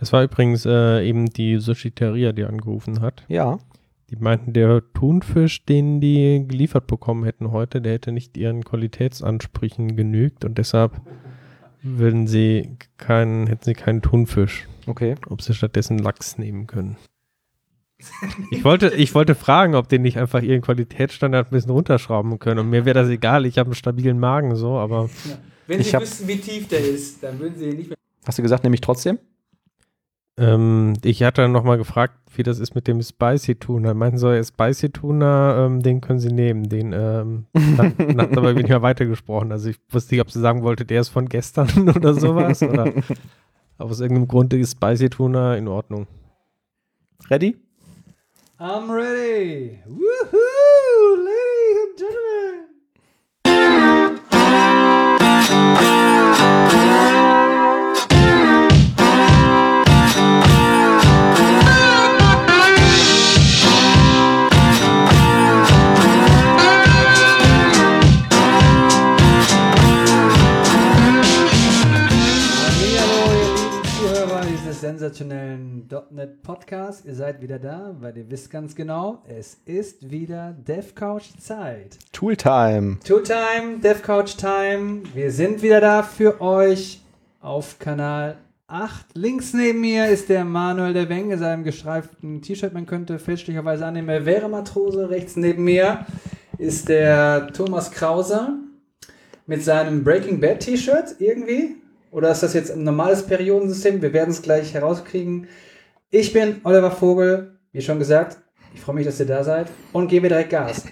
Das war übrigens äh, eben die Sushiteria, die angerufen hat. Ja. Die meinten, der Thunfisch, den die geliefert bekommen hätten heute, der hätte nicht ihren Qualitätsansprüchen genügt und deshalb würden sie keinen, hätten sie keinen Thunfisch. Okay. Ob sie stattdessen Lachs nehmen können. Ich wollte, ich wollte fragen, ob die nicht einfach ihren Qualitätsstandard ein bisschen runterschrauben können. Und mir wäre das egal, ich habe einen stabilen Magen so, aber Wenn Ich Sie hab- wüssten, wie tief der ist, dann würden Sie nicht mehr. Hast du gesagt, nämlich trotzdem? Ähm, ich hatte dann nochmal gefragt, wie das ist mit dem Spicy Tuna. Meinten so, ja, Spicy Tuna, ähm, den können sie nehmen. Den ähm, dann, dann hat aber weniger weitergesprochen. Also ich wusste nicht, ob sie sagen wollte, der ist von gestern oder sowas. oder aber aus irgendeinem Grund ist Spicy Tuna in Ordnung. Ready? I'm ready. Woohoo, ladies and gentlemen. Sensationellen .NET Podcast. Ihr seid wieder da, weil ihr wisst ganz genau, es ist wieder DevCouch Zeit. Tooltime. Two-Time, DevCouch Time. Wir sind wieder da für euch auf Kanal 8. Links neben mir ist der Manuel der Weng in seinem gestreiften T-Shirt. Man könnte fälschlicherweise annehmen, er wäre Matrose. Rechts neben mir ist der Thomas Krause mit seinem Breaking Bad T-Shirt irgendwie. Oder ist das jetzt ein normales Periodensystem? Wir werden es gleich herauskriegen. Ich bin Oliver Vogel, wie schon gesagt. Ich freue mich, dass ihr da seid und gebe direkt Gas.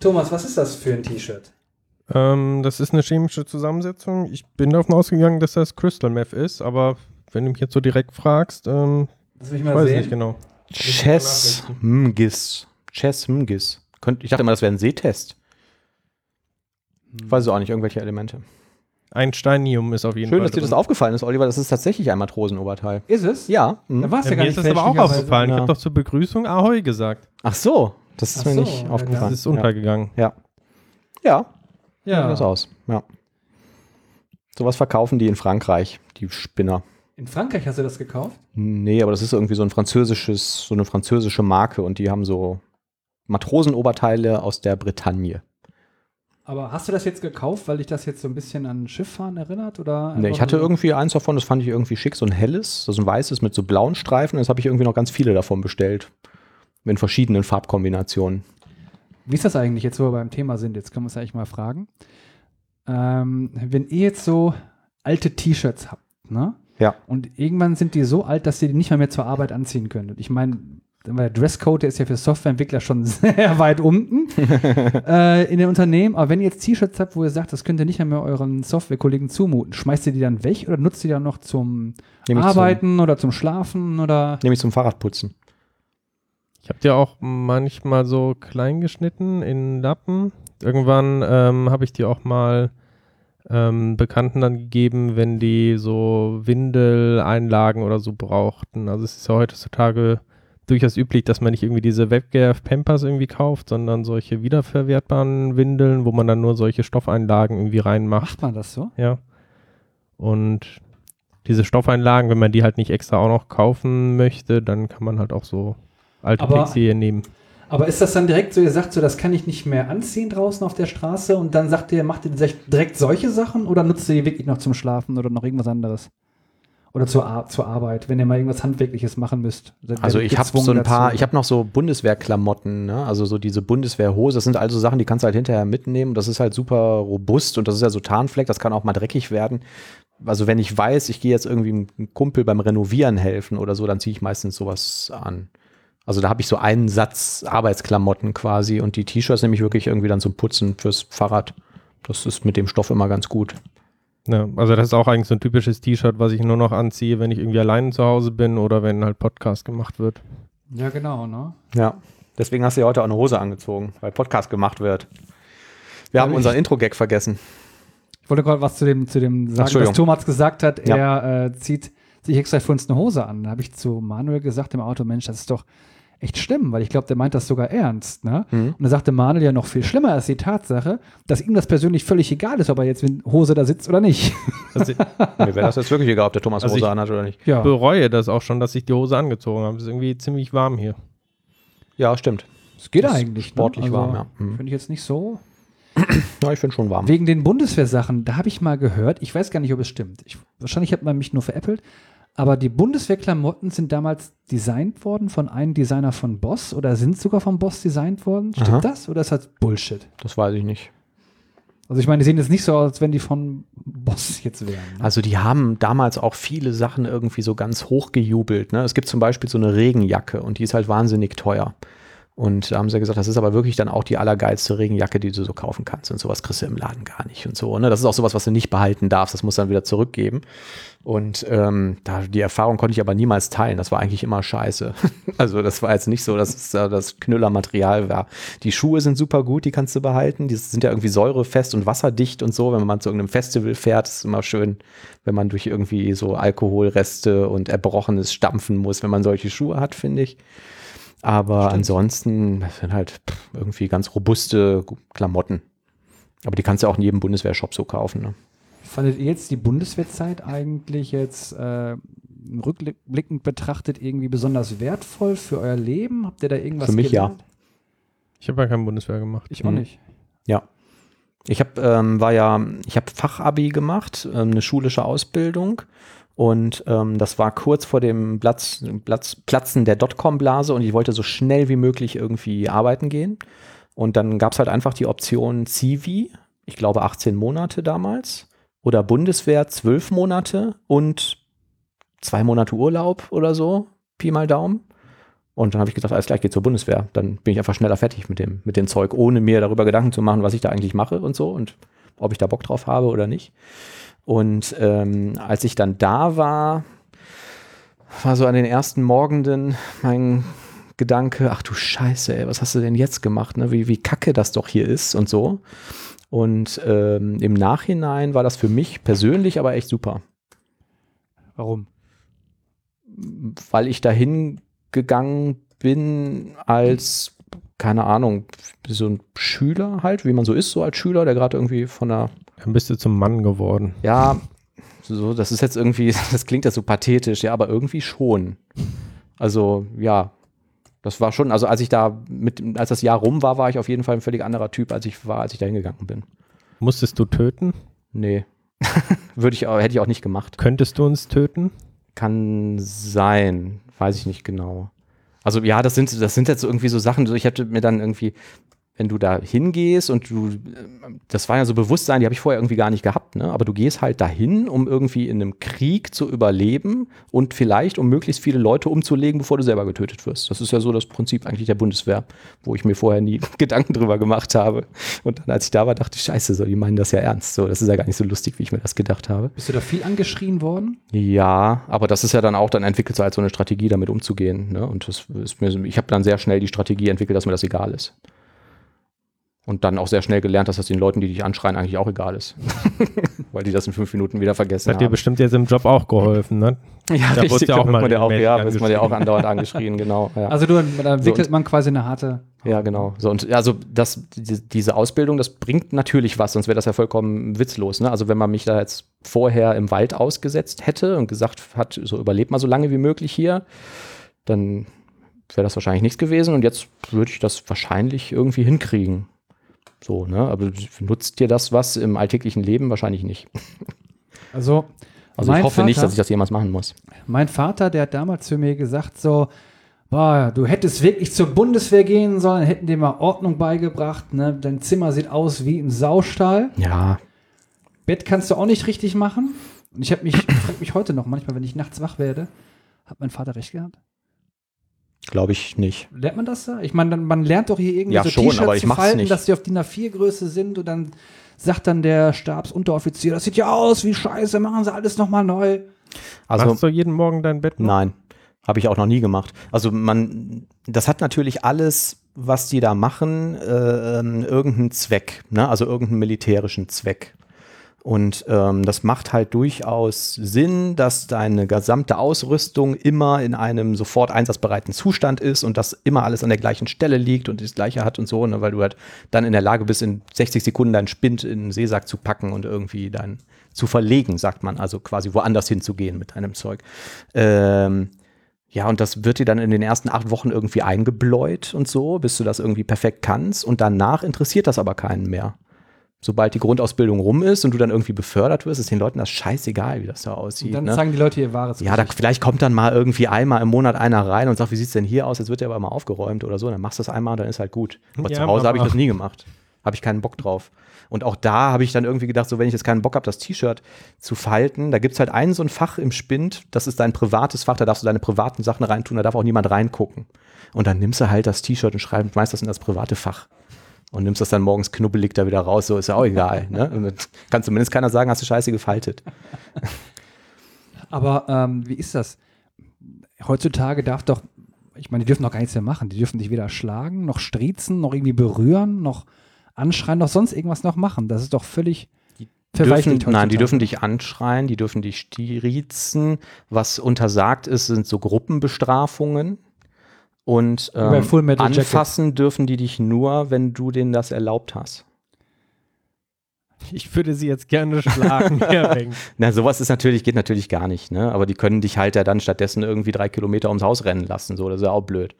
Thomas, was ist das für ein T-Shirt? Ähm, das ist eine chemische Zusammensetzung. Ich bin davon ausgegangen, dass das Crystal Meth ist, aber wenn du mich jetzt so direkt fragst, ähm, Lass mich ich mal weiß sehen. nicht genau. Chess Mgis. Chess Mgis. Ich dachte immer, das wäre ein Sehtest. Ich weiß es auch nicht, irgendwelche Elemente. Einsteinium ist auf jeden Schön, Fall. dass dir das aufgefallen ist, Oliver. Das ist tatsächlich ein Matrosenoberteil. Ist es? Ja. Da hm. war es ja, Ja, gar mir nicht ist das aber auch aufgefallen. Ich Ja. habe doch zur Begrüßung Ahoi gesagt. Ach so. Das ist Ach mir so, nicht ja, aufgefallen. Das ist untergegangen. Ja. Ja, ja. Ja. das aus. Ja. Sowas verkaufen die in Frankreich, die Spinner. In Frankreich hast du das gekauft? Nee, aber das ist irgendwie so ein französisches, so eine französische Marke und die haben so Matrosenoberteile aus der Bretagne. Aber hast du das jetzt gekauft, weil dich das jetzt so ein bisschen an Schifffahren erinnert? Oder Nee, ich hatte irgendwie eins davon, das fand ich irgendwie schick, so ein helles, so ein weißes mit so blauen Streifen. Jetzt habe ich irgendwie noch ganz viele davon bestellt. In verschiedenen Farbkombinationen. Wie ist das eigentlich jetzt, wo wir beim Thema sind? Jetzt können wir uns eigentlich mal fragen. Ähm, wenn ihr jetzt so alte T-Shirts habt, ne? Ja. Und irgendwann sind die so alt, dass ihr die nicht mal mehr zur Arbeit anziehen könnt. Und ich meine, der Dresscode, der ist ja für Softwareentwickler schon sehr weit unten äh, in den Unternehmen. Aber wenn ihr jetzt T-Shirts habt, wo ihr sagt, das könnt ihr nicht mehr euren Softwarekollegen zumuten, schmeißt ihr die dann weg oder nutzt ihr die dann noch zum Nämlich Arbeiten oder zum Schlafen oder? Zum, nämlich zum Fahrradputzen. Ich habe die auch manchmal so klein geschnitten in Lappen. Irgendwann ähm, habe ich die auch mal ähm, Bekannten dann gegeben, wenn die so Windeleinlagen oder so brauchten. Also es ist ja heutzutage durchaus üblich, dass man nicht irgendwie diese Webgear Pampers irgendwie kauft, sondern solche wiederverwertbaren Windeln, wo man dann nur solche Stoffeinlagen irgendwie reinmacht. Macht man das so? Ja. Und diese Stoffeinlagen, wenn man die halt nicht extra auch noch kaufen möchte, dann kann man halt auch so alte Aber- Textilien nehmen. Aber ist das dann direkt so, ihr sagt so, das kann ich nicht mehr anziehen draußen auf der Straße und dann sagt ihr, macht ihr direkt solche Sachen oder nutzt ihr die wirklich noch zum Schlafen oder noch irgendwas anderes? Oder zur, zur Arbeit, wenn ihr mal irgendwas Handwerkliches machen müsst. Also ich habe so ein paar, dazu? ich habe noch so Bundeswehrklamotten, ne? also so diese Bundeswehrhose, das sind also Sachen, die kannst du halt hinterher mitnehmen. Das ist halt super robust und das ist ja so Tarnfleck, das kann auch mal dreckig werden. Also wenn ich weiß, ich gehe jetzt irgendwie einem Kumpel beim Renovieren helfen oder so, dann ziehe ich meistens sowas an. Also da habe ich so einen Satz Arbeitsklamotten quasi und die T-Shirts nehme ich wirklich irgendwie dann zum Putzen fürs Fahrrad. Das ist mit dem Stoff immer ganz gut. Ja, also das ist auch eigentlich so ein typisches T-Shirt, was ich nur noch anziehe, wenn ich irgendwie allein zu Hause bin oder wenn halt Podcast gemacht wird. Ja, genau, ne? Ja. Deswegen hast du ja heute auch eine Hose angezogen, weil Podcast gemacht wird. Wir haben ich- unseren Intro-Gag vergessen. Ich wollte gerade was zu dem, zu dem sagen, was. Thomas gesagt hat. Ja. Er äh, zieht sich extra für uns eine Hose an. Da habe ich zu Manuel gesagt im Auto, Mensch, das ist doch echt schlimm, weil ich glaube, der meint das sogar ernst. Ne? Mhm. Und da sagte Manuel ja noch viel schlimmer ist die Tatsache, dass ihm das persönlich völlig egal ist, ob er jetzt mit Hose da sitzt oder nicht. Also ich Mir wäre das jetzt wirklich egal, ob der Thomas Also Hose ich- anhat oder nicht. Ja, bereue das auch schon, dass ich die Hose angezogen habe. Es ist irgendwie ziemlich warm hier. Ja, stimmt. es geht ist eigentlich. sportlich ne? warm, ja. Mhm. Finde ich jetzt nicht so. Ja, ich finde schon warm. Wegen den Bundeswehrsachen, da habe ich mal gehört, ich weiß gar nicht, ob es stimmt. Ich, wahrscheinlich hat man mich nur veräppelt. Aber die Bundeswehrklamotten sind damals designt worden von einem Designer von Boss oder sind sogar vom Boss designt worden. Stimmt Aha. das oder ist das Bullshit? Das weiß ich nicht. Also ich meine, die sehen jetzt nicht so aus, als wenn die von Boss jetzt wären. Ne? Also die haben damals auch viele Sachen irgendwie so ganz hochgejubelt. Ne? Es gibt zum Beispiel so eine Regenjacke und die ist halt wahnsinnig teuer. Und da haben sie gesagt, das ist aber wirklich dann auch die allergeilste Regenjacke, die du so kaufen kannst. Und sowas kriegst du im Laden gar nicht und so. Ne? Das ist auch sowas, was du nicht behalten darfst. Das muss dann wieder zurückgeben. Und ähm, da, die Erfahrung konnte ich aber niemals teilen. Das war eigentlich immer scheiße. also das war jetzt nicht so, dass es da das Knüllermaterial war. Die Schuhe sind super gut, die kannst du behalten. Die sind ja irgendwie säurefest und wasserdicht und so. Wenn man zu irgendeinem Festival fährt, ist es immer schön, wenn man durch irgendwie so Alkoholreste und Erbrochenes stampfen muss, wenn man solche Schuhe hat, finde ich. Aber ansonsten das sind halt irgendwie ganz robuste Klamotten. Aber die kannst du auch in jedem Bundeswehrshop so kaufen. Ne? Fandet ihr jetzt die Bundeswehrzeit eigentlich jetzt äh, rückblickend betrachtet irgendwie besonders wertvoll für euer Leben? Habt ihr da irgendwas Für mich ja. gelernt? Ich habe ja kein Bundeswehr gemacht. Ich auch Mhm. nicht. Ja. Ich habe ähm, war ja, ich habe Fachabi gemacht, ähm, eine schulische Ausbildung und ähm, das war kurz vor dem Platz, Platz, Platzen der Dotcom-Blase und ich wollte so schnell wie möglich irgendwie arbeiten gehen. Und dann gab es halt einfach die Option Civi, ich glaube 18 Monate damals, oder Bundeswehr 12 Monate und zwei Monate Urlaub oder so, Pi mal Daumen. Und dann habe ich gedacht, alles gleich geht zur Bundeswehr. Dann bin ich einfach schneller fertig mit dem, mit dem Zeug, ohne mir darüber Gedanken zu machen, was ich da eigentlich mache und so und ob ich da Bock drauf habe oder nicht. Und ähm, als ich dann da war, war so an den ersten Morgenden mein Gedanke, ach du Scheiße, ey, was hast du denn jetzt gemacht? Ne? Wie, wie kacke das doch hier ist und so. Und ähm, im Nachhinein war das für mich persönlich aber echt super. Warum? weil ich dahin gegangen bin als, keine Ahnung, so ein Schüler halt, wie man so ist, so als Schüler, der gerade irgendwie von der, Dann bist du zum Mann geworden. ja, so, das ist jetzt irgendwie, das klingt jetzt so pathetisch, ja, aber irgendwie schon. Also, ja, das war schon, also als ich da mit, als das Jahr rum war, war ich auf jeden Fall ein völlig anderer Typ, als ich war, als ich da hingegangen bin. Musstest du töten? Nee. Würde ich hätte ich auch nicht gemacht. Könntest du uns töten? Kann sein, weiß ich nicht genau. Also ja, das sind, das sind jetzt irgendwie so Sachen, so ich hätte mir dann irgendwie, wenn du da hingehst und du, das war ja so Bewusstsein, die habe ich vorher irgendwie gar nicht gehabt, ne? aber du gehst halt dahin, um irgendwie in einem Krieg zu überleben und vielleicht, um möglichst viele Leute umzulegen, bevor du selber getötet wirst. Das ist ja so das Prinzip eigentlich der Bundeswehr, wo ich mir vorher nie Gedanken drüber gemacht habe. Und dann, als ich da war, dachte ich, scheiße, so, die meinen das ja ernst. So, das ist ja gar nicht so lustig, wie ich mir das gedacht habe. Bist du da viel angeschrien worden? Ja, aber das ist ja dann auch, dann entwickelt halt so eine Strategie, damit umzugehen. Ne? Und das ist mir, ich habe dann sehr schnell die Strategie entwickelt, dass mir das egal ist. Und dann auch sehr schnell gelernt, dass das den Leuten, die dich anschreien, eigentlich auch egal ist. Weil die das in fünf Minuten wieder vergessen Hat dir haben. bestimmt jetzt im Job auch geholfen, ne? Ja, Da wurdest du ja auch mal auch, ja, wird man ja auch andauernd angeschrien, genau. Ja. Also du, da entwickelt und- man quasi eine harte. Ja, genau. So, und also das, die, diese Ausbildung, das bringt natürlich was, sonst wäre das ja vollkommen witzlos. Ne? Also wenn man mich da jetzt vorher im Wald ausgesetzt hätte und gesagt hat, so überlebt mal so lange wie möglich hier, dann wäre das wahrscheinlich nichts gewesen und jetzt würde ich das wahrscheinlich irgendwie hinkriegen. So, ne? Aber nutzt dir das was im alltäglichen Leben? Wahrscheinlich nicht. Also, Also ich hoffe nicht, Vater- dass ich das jemals machen muss. mein Vater, der hat damals zu mir gesagt, so, boah, du hättest wirklich zur Bundeswehr gehen sollen, hätten dir mal Ordnung beigebracht, ne? Dein Zimmer sieht aus wie im Saustall. Ja, Bett kannst du auch nicht richtig machen. Und ich habe mich, frag mich heute noch manchmal, wenn ich nachts wach werde, hat mein Vater recht gehabt? Glaube ich nicht. Lernt man das da? Ich meine, man lernt doch hier irgendwie Ja, so T-Shirts zu mach's falten, nicht. dass die auf DIN A4-Größe sind und dann sagt dann der Stabsunteroffizier, das sieht ja aus wie Scheiße, machen sie alles nochmal neu. Also Machst du jeden Morgen dein Bett? noch? Nein, habe ich auch noch nie gemacht. Also man, das hat natürlich alles, was die da machen, äh, ähm, irgendeinen Zweck, ne? also irgendeinen militärischen Zweck. Und ähm, das macht halt durchaus Sinn, dass deine gesamte Ausrüstung immer in einem sofort einsatzbereiten Zustand ist und dass immer alles an der gleichen Stelle liegt und das gleiche hat und so, ne, weil du halt dann in der Lage bist, in 60 Sekunden deinen Spind in den Seesack zu packen und irgendwie dann zu verlegen, sagt man, also quasi woanders hinzugehen mit deinem Zeug. Ähm, ja, und das wird dir dann in den ersten acht Wochen irgendwie eingebläut und so, bis du das irgendwie perfekt kannst. Und danach interessiert das aber keinen mehr sobald die Grundausbildung rum ist und du dann irgendwie befördert wirst, ist den Leuten das scheißegal, wie das da aussieht. Und dann ne? zeigen die Leute ihr wahres Ja, da, vielleicht kommt dann mal irgendwie einmal im Monat einer rein und sagt, wie sieht es denn hier aus? Jetzt wird ja aber mal aufgeräumt oder so. Dann machst du das einmal und dann ist halt gut. Aber Ja, zu Hause habe ich das nie gemacht. Habe ich keinen Bock drauf. Und auch da habe ich dann irgendwie gedacht, so wenn ich jetzt keinen Bock habe, das T-Shirt zu falten, da gibt es halt ein so ein Fach im Spind, das ist dein privates Fach, da darfst du deine privaten Sachen reintun, da darf auch niemand reingucken. Und dann nimmst du halt das T-Shirt und schreibst, schmeißt das in das private Fach. Und nimmst das dann morgens knubbelig da wieder raus, so ist ja auch egal. Ne? Kann zumindest keiner sagen, hast du scheiße gefaltet. Aber ähm, wie ist das? Heutzutage darf doch, ich meine, die dürfen doch gar nichts mehr machen. Die dürfen dich weder schlagen, noch striezen, noch irgendwie berühren, noch anschreien, noch sonst irgendwas noch machen. Das ist doch völlig Dürfen, nein, die dürfen dich anschreien, die dürfen dich stiezen. Was untersagt ist, sind so Gruppenbestrafungen. Und ähm, Jacket. anfassen dürfen die dich nur, wenn du denen das erlaubt hast. Ich würde sie jetzt gerne schlagen. Na, sowas ist natürlich, geht natürlich gar nicht, ne? Aber die können dich halt ja dann stattdessen irgendwie drei Kilometer ums Haus rennen lassen. So, das ist ja auch blöd.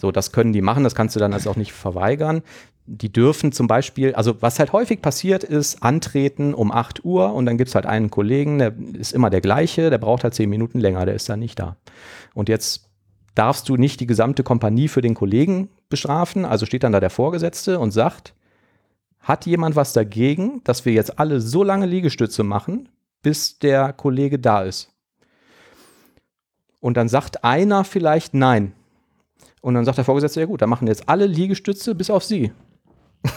So, das können die machen, das kannst du dann also auch nicht verweigern. Die dürfen zum Beispiel, also was halt häufig passiert ist, antreten um 8 Uhr und dann gibt es halt einen Kollegen, der ist immer der gleiche, der braucht halt 10 Minuten länger, der ist dann nicht da. Und jetzt darfst du nicht die gesamte Kompanie für den Kollegen bestrafen, also steht dann da der Vorgesetzte und sagt, hat jemand was dagegen, dass wir jetzt alle so lange Liegestütze machen, bis der Kollege da ist? Und dann sagt einer vielleicht nein. Und dann sagt der Vorgesetzte, ja gut, dann machen jetzt alle Liegestütze bis auf sie.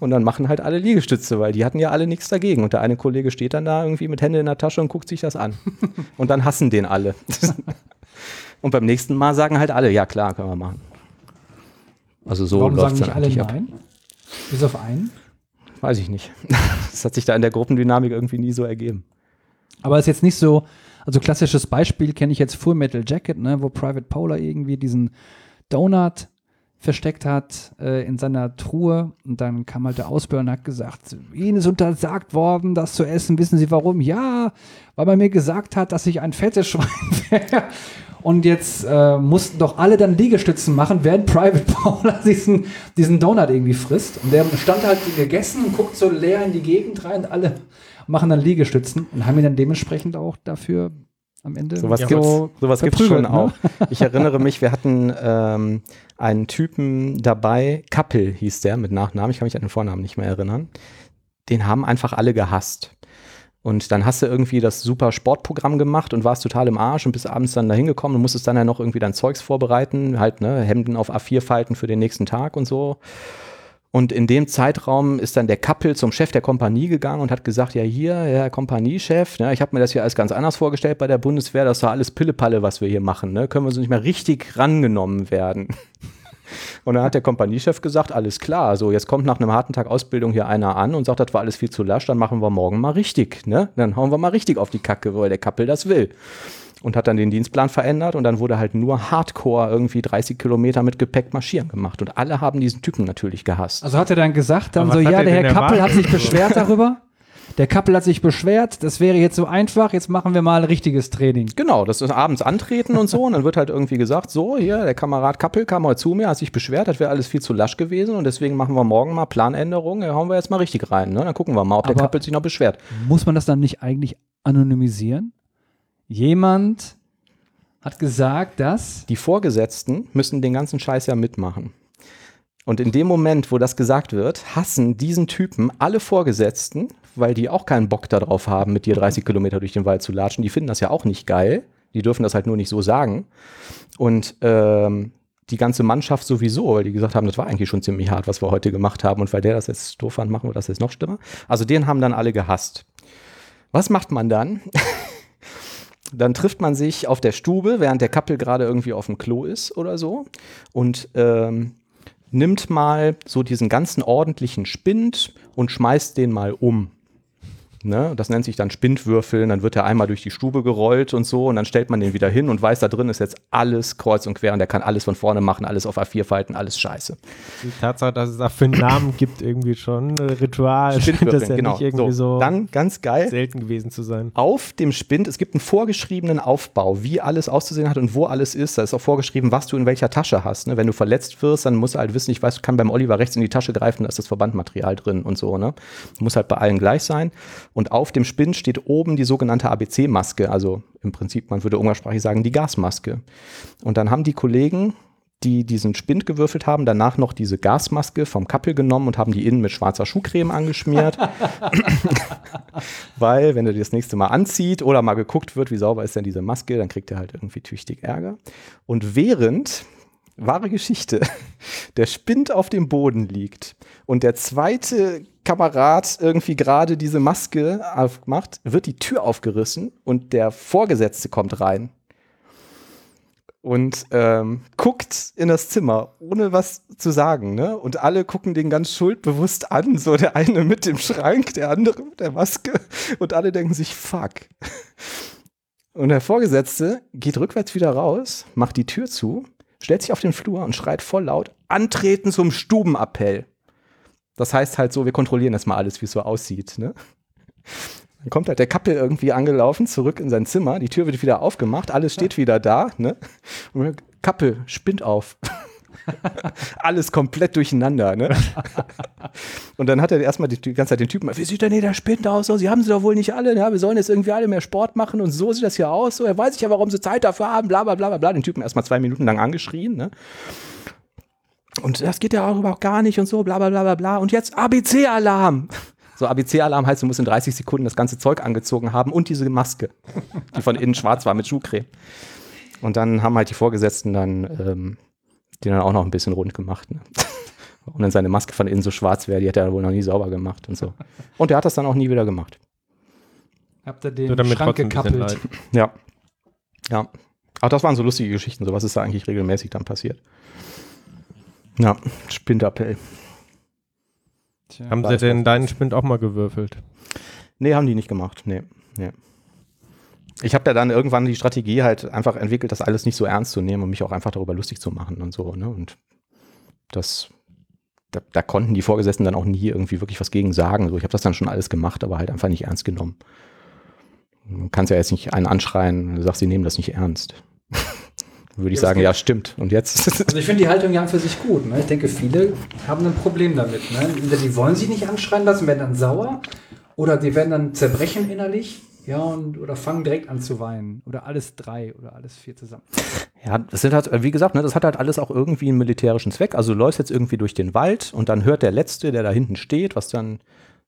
und dann machen halt alle Liegestütze, weil die hatten ja alle nichts dagegen. Und der eine Kollege steht dann da irgendwie mit Hände in der Tasche und guckt sich das an. und dann hassen den alle. und beim nächsten Mal sagen halt alle, ja klar, können wir machen. Also so Warum sagen läuft's nicht alle eigentlich ab. nein? Bis auf einen? Weiß ich nicht. Das hat sich da in der Gruppendynamik irgendwie nie so ergeben. Aber ist jetzt nicht so, also klassisches Beispiel kenne ich jetzt Full Metal Jacket, ne, wo Private Polar irgendwie diesen Donut versteckt hat äh, in seiner Truhe und dann kam halt der Ausbilder und hat gesagt, Ihnen ist untersagt worden, das zu essen. Wissen Sie warum? Ja, weil man mir gesagt hat, dass ich ein fettes Schwein wäre. Und jetzt äh, mussten doch alle dann Liegestützen machen, während Private Paula diesen, diesen Donut irgendwie frisst. Und der stand halt gegessen und guckt so leer in die Gegend rein. Alle machen dann Liegestützen und haben ihn dann dementsprechend auch dafür am Ende Sowas Ja. gibt's, so sowas gibt's schon ne? auch. Ich erinnere mich, wir hatten ähm, einen Typen dabei, Kappel hieß der mit Nachnamen, ich kann mich an den Vornamen nicht mehr erinnern. Den haben einfach alle gehasst. Und dann hast du irgendwie das super Sportprogramm gemacht und warst total im Arsch und bist abends dann da hingekommen und musstest dann ja noch irgendwie dein Zeugs vorbereiten, halt, ne, Hemden auf A4 falten für den nächsten Tag und so. Und in dem Zeitraum ist dann der Kappel zum Chef der Kompanie gegangen und hat gesagt, ja hier, Herr Kompaniechef, ne, ich habe mir das hier alles ganz anders vorgestellt bei der Bundeswehr, das war alles Pillepalle, was wir hier machen, ne? können wir so nicht mehr richtig rangenommen werden. Und dann hat der Kompaniechef gesagt, alles klar, so jetzt kommt nach einem harten Tag Ausbildung hier einer an und sagt, das war alles viel zu lasch, dann machen wir morgen mal richtig, ne? Dann hauen wir mal richtig auf die Kacke, weil der Kappel das will. Und hat dann den Dienstplan verändert und dann wurde halt nur Hardcore irgendwie 30 Kilometer mit Gepäck marschieren gemacht. Und alle haben diesen Typen natürlich gehasst. Also hat er dann gesagt, dann Aber so, ja, er der Herr Kappel hat sich beschwert darüber. Der Kappel hat sich beschwert, das wäre jetzt so einfach, jetzt machen wir mal ein richtiges Training. Genau, das ist abends antreten und so. Und dann wird halt irgendwie gesagt, so, hier, der Kamerad Kappel kam heute zu mir, hat sich beschwert, das wäre alles viel zu lasch gewesen und deswegen machen wir morgen mal Planänderungen, da hauen wir jetzt mal richtig rein. Ne? Dann gucken wir mal, ob der Aber- Kappel sich noch beschwert. Muss man das dann nicht eigentlich anonymisieren? Jemand hat gesagt, dass Die Vorgesetzten müssen den ganzen Scheiß ja mitmachen. Und in dem Moment, wo das gesagt wird, hassen diesen Typen alle Vorgesetzten, weil die auch keinen Bock darauf haben, mit dir 30 Kilometer durch den Wald zu latschen. Die finden das ja auch nicht geil. Die dürfen das halt nur nicht so sagen. Und ähm, die ganze Mannschaft sowieso, weil die gesagt haben, das war eigentlich schon ziemlich hart, was wir heute gemacht haben. Und weil der das jetzt doof fand, machen wir das jetzt noch schlimmer. Also den haben dann alle gehasst. Was macht man dann? dann trifft man sich auf der Stube, während der Kappel gerade irgendwie auf dem Klo ist oder so und ähm, nimmt mal so diesen ganzen ordentlichen Spind und schmeißt den mal um. Ne? Das nennt sich dann Spindwürfeln, dann wird er einmal durch die Stube gerollt und so und dann stellt man den wieder hin und weiß, da drin ist jetzt alles kreuz und quer und der kann alles von vorne machen, alles auf A4 falten, alles scheiße. Die Tatsache, dass es dafür einen Namen gibt, irgendwie schon ein Ritual, scheint das ja genau. nicht irgendwie so, so, Dann ganz geil. selten gewesen zu sein. Auf dem Spind, es gibt einen vorgeschriebenen Aufbau, wie alles auszusehen hat und wo alles ist. Da ist auch vorgeschrieben, was du in welcher Tasche hast. Ne? Wenn du verletzt wirst, dann musst du halt wissen, ich weiß, du kann beim Oliver rechts in die Tasche greifen, da ist das Verbandmaterial drin und so. Ne? Muss halt bei allen gleich sein. Und auf dem Spind steht oben die sogenannte ABC-Maske, also im Prinzip, man würde umgangssprachlich sagen, die Gasmaske. Und dann haben die Kollegen, die diesen Spind gewürfelt haben, danach noch diese Gasmaske vom Kappel genommen und haben die innen mit schwarzer Schuhcreme angeschmiert. Weil, wenn er das nächste Mal anzieht oder mal geguckt wird, wie sauber ist denn diese Maske, dann kriegt er halt irgendwie tüchtig Ärger. Und während, wahre Geschichte, der Spind auf dem Boden liegt und der zweite Kamerad irgendwie gerade diese Maske aufmacht, wird die Tür aufgerissen und der Vorgesetzte kommt rein und ähm, guckt in das Zimmer, ohne was zu sagen. Ne? Und alle gucken den ganz schuldbewusst an. So der eine mit dem Schrank, der andere mit der Maske. Und alle denken sich, fuck. Und der Vorgesetzte geht rückwärts wieder raus, macht die Tür zu, stellt sich auf den Flur und schreit voll laut, antreten zum Stubenappell. Das heißt halt so, wir kontrollieren das mal alles, wie es so aussieht. Ne? Dann kommt halt der Kappel irgendwie angelaufen, zurück in sein Zimmer, die Tür wird wieder aufgemacht, alles steht wieder da. Ne? Und Kappel spinnt auf. alles komplett durcheinander. Ne? Und dann hat er erstmal die, die, ganze Zeit den Typen, wie sieht denn hier der Spind aus? Sie haben sie doch wohl nicht alle, ja? wir sollen jetzt irgendwie alle mehr Sport machen und so sieht das hier aus. So, er weiß ich ja, warum sie Zeit dafür haben, bla bla bla bla. Den Typen erstmal zwei Minuten lang angeschrien. Ne? Und das geht ja auch überhaupt gar nicht und so, bla bla bla bla bla. Und jetzt ABC-Alarm. So ABC-Alarm heißt, du musst in 30 Sekunden das ganze Zeug angezogen haben und diese Maske, die von innen schwarz war mit Schuhcreme. Und dann haben halt die Vorgesetzten dann ähm, den dann auch noch ein bisschen rund gemacht. Ne? Und dann seine Maske von innen so schwarz wäre, die hat er wohl noch nie sauber gemacht und so. Und er hat das dann auch nie wieder gemacht. Habt ihr den damit Schrank gekappelt? Ja. Ja. Auch das waren so lustige Geschichten. So was ist da eigentlich regelmäßig dann passiert. Ja, Spindappell. Tja. Haben sie denn deinen Spind auch mal gewürfelt? Nee, haben die nicht gemacht. Nee, nee. Ich habe da dann irgendwann die Strategie halt einfach entwickelt, das alles nicht so ernst zu nehmen und mich auch einfach darüber lustig zu machen und so. Ne? Und das, da, da konnten die Vorgesetzten dann auch nie irgendwie wirklich was gegen sagen. So, ich habe das dann schon alles gemacht, aber halt einfach nicht ernst genommen. Man kann ja jetzt nicht einen anschreien, und du sagst, sie nehmen das nicht ernst. Dann Würde ich Ja, sagen, ja, stimmt. Und jetzt? Also ich finde die Haltung ja an für sich gut. Ne? Ich denke, viele haben ein Problem damit. Ne? Entweder die wollen sich nicht anschreien lassen, werden dann sauer oder die werden dann zerbrechen innerlich. Ja, und, oder fangen direkt an zu weinen. Oder alles drei oder alles vier zusammen. Ja, das sind halt, wie gesagt, ne, das hat halt alles auch irgendwie einen militärischen Zweck. Also du läufst jetzt irgendwie durch den Wald und dann hört der Letzte, der da hinten steht, was dann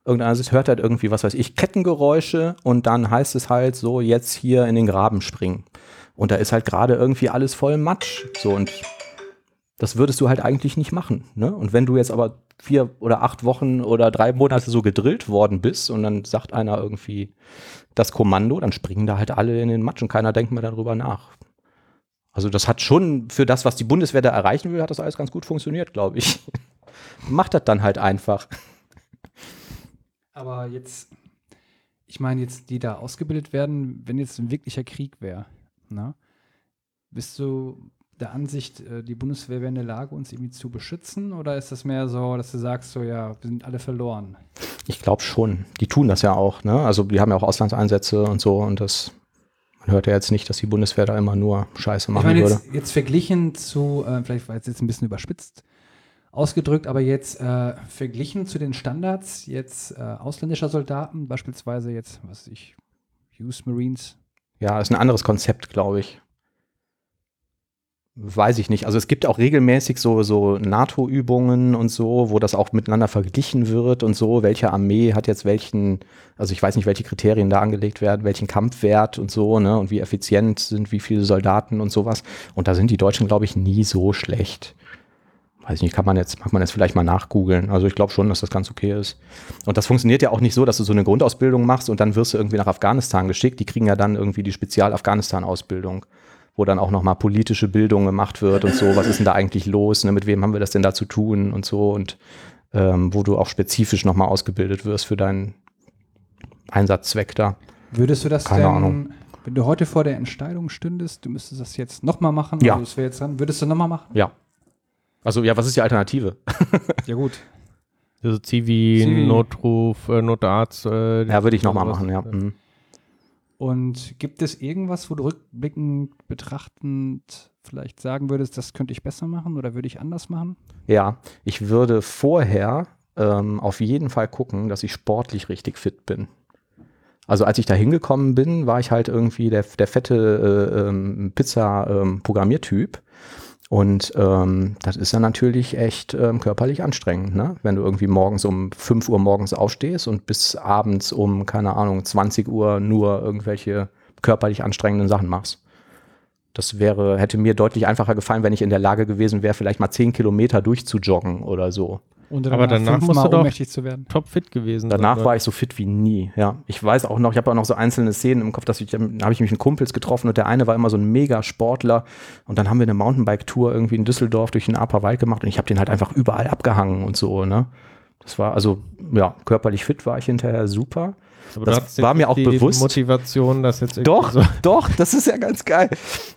irgendeiner ist, hört halt irgendwie, was weiß ich, Kettengeräusche und dann heißt es halt so, jetzt hier in den Graben springen. Und da ist halt gerade irgendwie alles voll Matsch. So und das würdest du halt eigentlich nicht machen. Ne? Und wenn du jetzt aber vier oder acht Wochen oder drei Monate so gedrillt worden bist und dann sagt einer irgendwie das Kommando, dann springen da halt alle in den Matsch und keiner denkt mehr darüber nach. Also das hat schon für das, was die Bundeswehr da erreichen will, hat das alles ganz gut funktioniert, glaube ich. Macht das dann halt einfach. Aber jetzt, ich meine jetzt, die da ausgebildet werden, wenn jetzt ein wirklicher Krieg wäre, ne? bist du der Ansicht, äh, die Bundeswehr wäre in der Lage, uns irgendwie zu beschützen? Oder ist das mehr so, dass du sagst, so ja, wir sind alle verloren? Ich glaube schon. Die tun das ja auch. Ne? Also die haben ja auch Auslandseinsätze und so und das. Man hört ja jetzt nicht, dass die Bundeswehr da immer nur Scheiße Ich machen meine, würde. jetzt, jetzt verglichen zu, äh, vielleicht war es jetzt ein bisschen überspitzt ausgedrückt, aber jetzt äh, verglichen zu den Standards jetzt äh, ausländischer Soldaten, beispielsweise jetzt, was weiß ich, US Marines, Ja, ist ein anderes Konzept, glaube ich. Weiß ich nicht. Also es gibt auch regelmäßig so, so NATO-Übungen und so, wo das auch miteinander verglichen wird und so, welche Armee hat jetzt welchen, also ich weiß nicht, welche Kriterien da angelegt werden, welchen Kampfwert und so, ne, und wie effizient sind wie viele Soldaten und sowas. Und da sind die Deutschen, glaube ich, nie so schlecht. Weiß ich nicht, kann man jetzt, mag man jetzt vielleicht mal nachgoogeln. Also ich glaube schon, dass das ganz okay ist. Und das funktioniert ja auch nicht so, dass du so eine Grundausbildung machst und dann wirst du irgendwie nach Afghanistan geschickt. Die kriegen ja dann irgendwie die Spezial-Afghanistan-Ausbildung, wo dann auch nochmal politische Bildung gemacht wird und so. Was ist denn da eigentlich los? Ne? Mit wem haben wir das denn da zu tun und so? Und ähm, wo du auch spezifisch nochmal ausgebildet wirst für deinen Einsatzzweck da. Würdest du das Keine denn, Ahnung. wenn du heute vor der Entscheidung stündest, du müsstest das jetzt nochmal machen, Ja. also das wäre jetzt dran, würdest du nochmal machen? Ja. Also ja, was ist die Alternative? Ja gut. Also Zivi, Zivi. Notruf, äh, Notarzt. Äh, Ja, würde ich nochmal machen, ja. Mhm. Und gibt es irgendwas, wo du rückblickend betrachtend vielleicht sagen würdest, das könnte ich besser machen oder würde ich anders machen? Ja, ich würde vorher ähm, auf jeden Fall gucken, dass ich sportlich richtig fit bin. Also als ich da hingekommen bin, war ich halt irgendwie der, der fette äh, ähm, Pizza-Programmiertyp. Und ähm, das ist dann natürlich echt ähm, körperlich anstrengend, ne? wenn du irgendwie morgens um 5 Uhr morgens aufstehst und bis abends um, keine Ahnung, 20 Uhr nur irgendwelche körperlich anstrengenden Sachen machst. Das wäre, hätte mir deutlich einfacher gefallen, wenn ich in der Lage gewesen wäre, vielleicht mal 10 Kilometer durchzujoggen oder so. Und Aber danach musst du doch- zu werden. Topfit gewesen. Danach sein, war ich so fit wie nie, ja. Ich weiß auch noch, ich habe auch noch so einzelne Szenen im Kopf, dass ich, da habe ich mich mit Kumpels getroffen und der eine war immer so ein Mega-Sportler und dann haben wir eine Mountainbike-Tour irgendwie in Düsseldorf durch den Aperwald gemacht und ich habe den halt einfach überall abgehangen und so, ne. Das war, also, ja, körperlich fit war ich hinterher super. Aber das war mir auch die bewusst. Motivation, dass jetzt Doch, so doch, das ist ja ganz geil.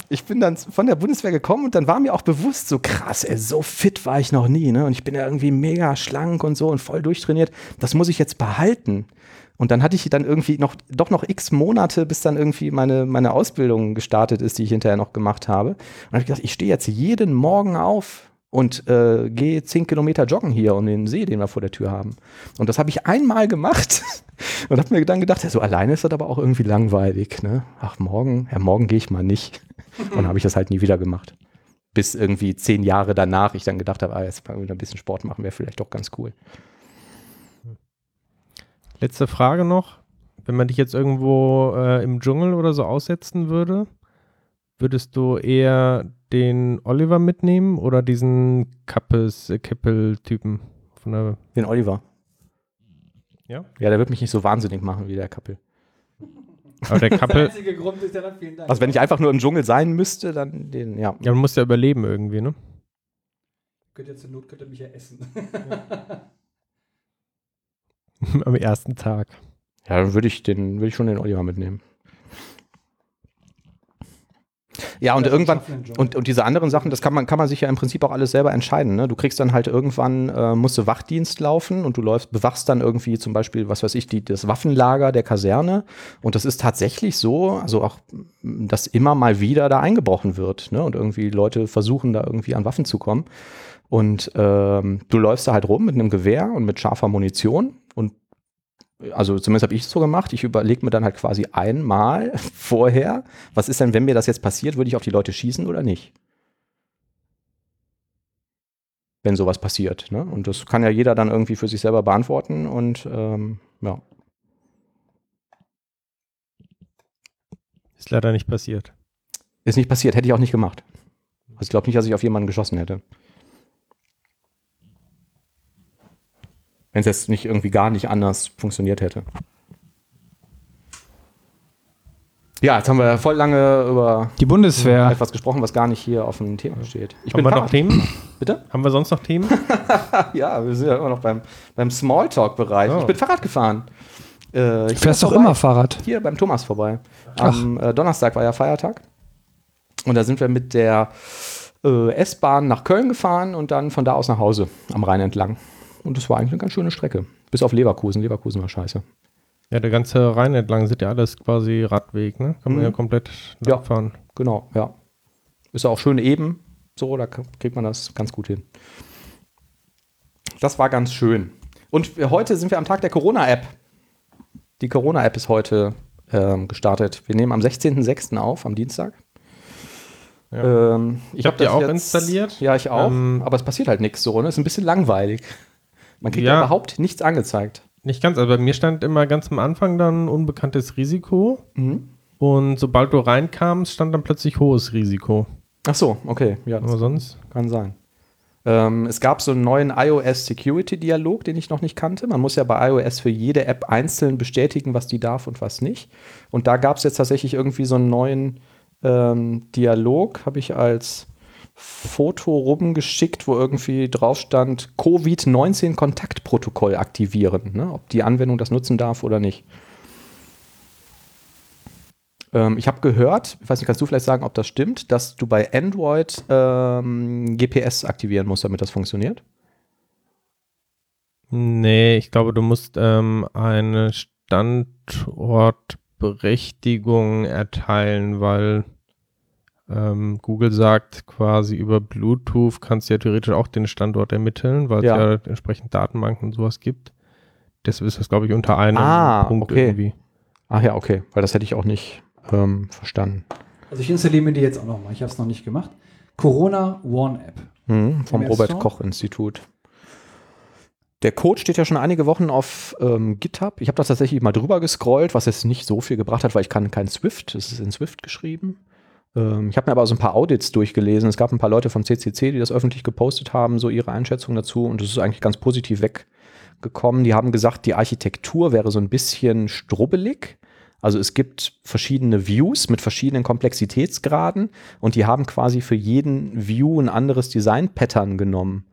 Ich bin dann von der Bundeswehr gekommen und dann war mir auch bewusst, so krass, ey, so fit war ich noch nie, ne? Und ich bin ja irgendwie mega schlank und so und voll durchtrainiert. Das muss ich jetzt behalten. Und dann hatte ich dann irgendwie noch, doch noch x Monate, bis dann irgendwie meine, meine Ausbildung gestartet ist, die ich hinterher noch gemacht habe. Und dann habe ich gedacht, ich stehe jetzt jeden Morgen auf und äh, gehe zehn Kilometer joggen hier um den See, den wir vor der Tür haben. Und das habe ich einmal gemacht und habe mir dann gedacht, ja, so alleine ist das aber auch irgendwie langweilig. Ne? Ach, morgen, ja, morgen gehe ich mal nicht. Und dann habe ich das halt nie wieder gemacht. Bis irgendwie zehn Jahre danach ich dann gedacht habe, ah, jetzt mal wieder ein bisschen Sport machen wäre vielleicht doch ganz cool. Letzte Frage noch. Wenn man dich jetzt irgendwo äh, im Dschungel oder so aussetzen würde, würdest du eher den Oliver mitnehmen oder diesen Kappes, äh, Kippel-Typen von der Den Oliver. Ja? Ja, der wird mich nicht so wahnsinnig machen wie der Kappel. Aber der Kappel, einzige Grund ist daran, vielen Dank. Also wenn ich einfach nur im Dschungel sein müsste, dann den, ja. ja, man muss ja überleben irgendwie, ne? könnt ihr zur Not könnt ihr mich ja essen. Am ersten Tag. Ja, dann würde ich den, würde ich schon den Oliver mitnehmen. Ja, und irgendwann, Und, und diese anderen Sachen, das kann man, kann man sich ja im Prinzip auch alles selber entscheiden. Ne? Du kriegst dann halt irgendwann, äh, musst du Wachdienst laufen und du läufst, bewachst dann irgendwie zum Beispiel, was weiß ich, die, das Waffenlager der Kaserne. Und das ist tatsächlich so, also auch, dass immer mal wieder da eingebrochen wird. Ne? Und irgendwie Leute versuchen da irgendwie an Waffen zu kommen. Und ähm, du läufst da halt rum mit einem Gewehr und mit scharfer Munition und also zumindest habe ich es so gemacht, ich überlege mir dann halt quasi einmal vorher, was ist denn, wenn mir das jetzt passiert, würde ich auf die Leute schießen oder nicht? Wenn sowas passiert. Ne? Und das kann ja jeder dann irgendwie für sich selber beantworten und ähm, ja. Ist leider nicht passiert. Ist nicht passiert, hätte ich auch nicht gemacht. Also ich glaube nicht, dass ich auf jemanden geschossen hätte. Wenn es jetzt nicht irgendwie gar nicht anders funktioniert hätte. Ja, jetzt haben wir voll lange über Die Bundeswehr. etwas gesprochen, was gar nicht hier auf dem Thema steht. Ich Haben wir noch Themen? Bitte? Haben wir sonst noch Themen? Ja, wir sind ja immer noch beim, beim Smalltalk-Bereich. Oh. Ich bin Fahrrad gefahren. Äh, fährst doch immer Fahrrad. Hier beim Thomas vorbei. Am äh, Donnerstag war ja Feiertag. Und da sind wir mit der äh, S-Bahn nach Köln gefahren und dann von da aus nach Hause am Rhein entlang. Und das war eigentlich eine ganz schöne Strecke. Bis auf Leverkusen. Leverkusen war scheiße. Ja, der ganze Rhein entlang sind ja alles quasi Radweg, ne? Kann man Mhm. ja komplett Ja. fahren. Genau, ja. Ist auch schön eben. So, da kriegt man das ganz gut hin. Das war ganz schön. Und heute sind wir am Tag der Corona-App. Die Corona-App ist heute ähm, gestartet. Wir nehmen am 16.06. auf, am Dienstag. Ja. Ähm, Ich hab hab die auch installiert. Ja, ich auch. Ähm, aber es passiert halt nichts so. Ne? Ist ein bisschen langweilig. Man kriegt ja. Überhaupt nichts angezeigt. Nicht ganz, also bei mir stand immer ganz am Anfang dann unbekanntes Risiko Mhm. und sobald du reinkamst, stand dann plötzlich hohes Risiko. Ach so, okay. Ja, Aber sonst? Kann sein. Ähm, es gab so einen neuen iOS Security Dialog, den ich noch nicht kannte. Man muss ja bei iOS für jede App einzeln bestätigen, was die darf und was nicht. Und da gab es jetzt tatsächlich irgendwie so einen neuen ähm, Dialog, habe ich als Foto rumgeschickt, wo irgendwie drauf stand, Covid-19 Kontaktprotokoll aktivieren, ne? ob die Anwendung das nutzen darf oder nicht. Ähm, ich habe gehört, ich weiß nicht, kannst du vielleicht sagen, ob das stimmt, dass du bei Android ähm, GPS aktivieren musst, damit das funktioniert? Nee, ich glaube, du musst ähm, eine Standortberechtigung erteilen, weil ähm, Google sagt quasi über Bluetooth kannst du ja theoretisch auch den Standort ermitteln, weil Ja. es ja entsprechend Datenbanken und sowas gibt. Deshalb ist das, glaube ich, unter einem Ah, Punkt okay. irgendwie. Ach ja, okay, weil das hätte ich auch nicht ähm, verstanden. Also ich installiere mir die jetzt auch nochmal. Ich habe es noch nicht gemacht. Corona One App. Mhm, vom Robert? Koch Institut. Der Code steht ja schon einige Wochen auf ähm, GitHub. Ich habe das tatsächlich mal drüber gescrollt, was jetzt nicht so viel gebracht hat, weil ich kann kein Swift. Es ist in Swift geschrieben. Ähm, ich habe mir aber so ein paar Audits durchgelesen. Es gab ein paar Leute vom CCC, die das öffentlich gepostet haben, so ihre Einschätzung dazu. Und das ist eigentlich ganz positiv weggekommen. Die haben gesagt, die Architektur wäre so ein bisschen strubbelig. Also es gibt verschiedene Views mit verschiedenen Komplexitätsgraden und die haben quasi für jeden View ein anderes Design-Pattern genommen.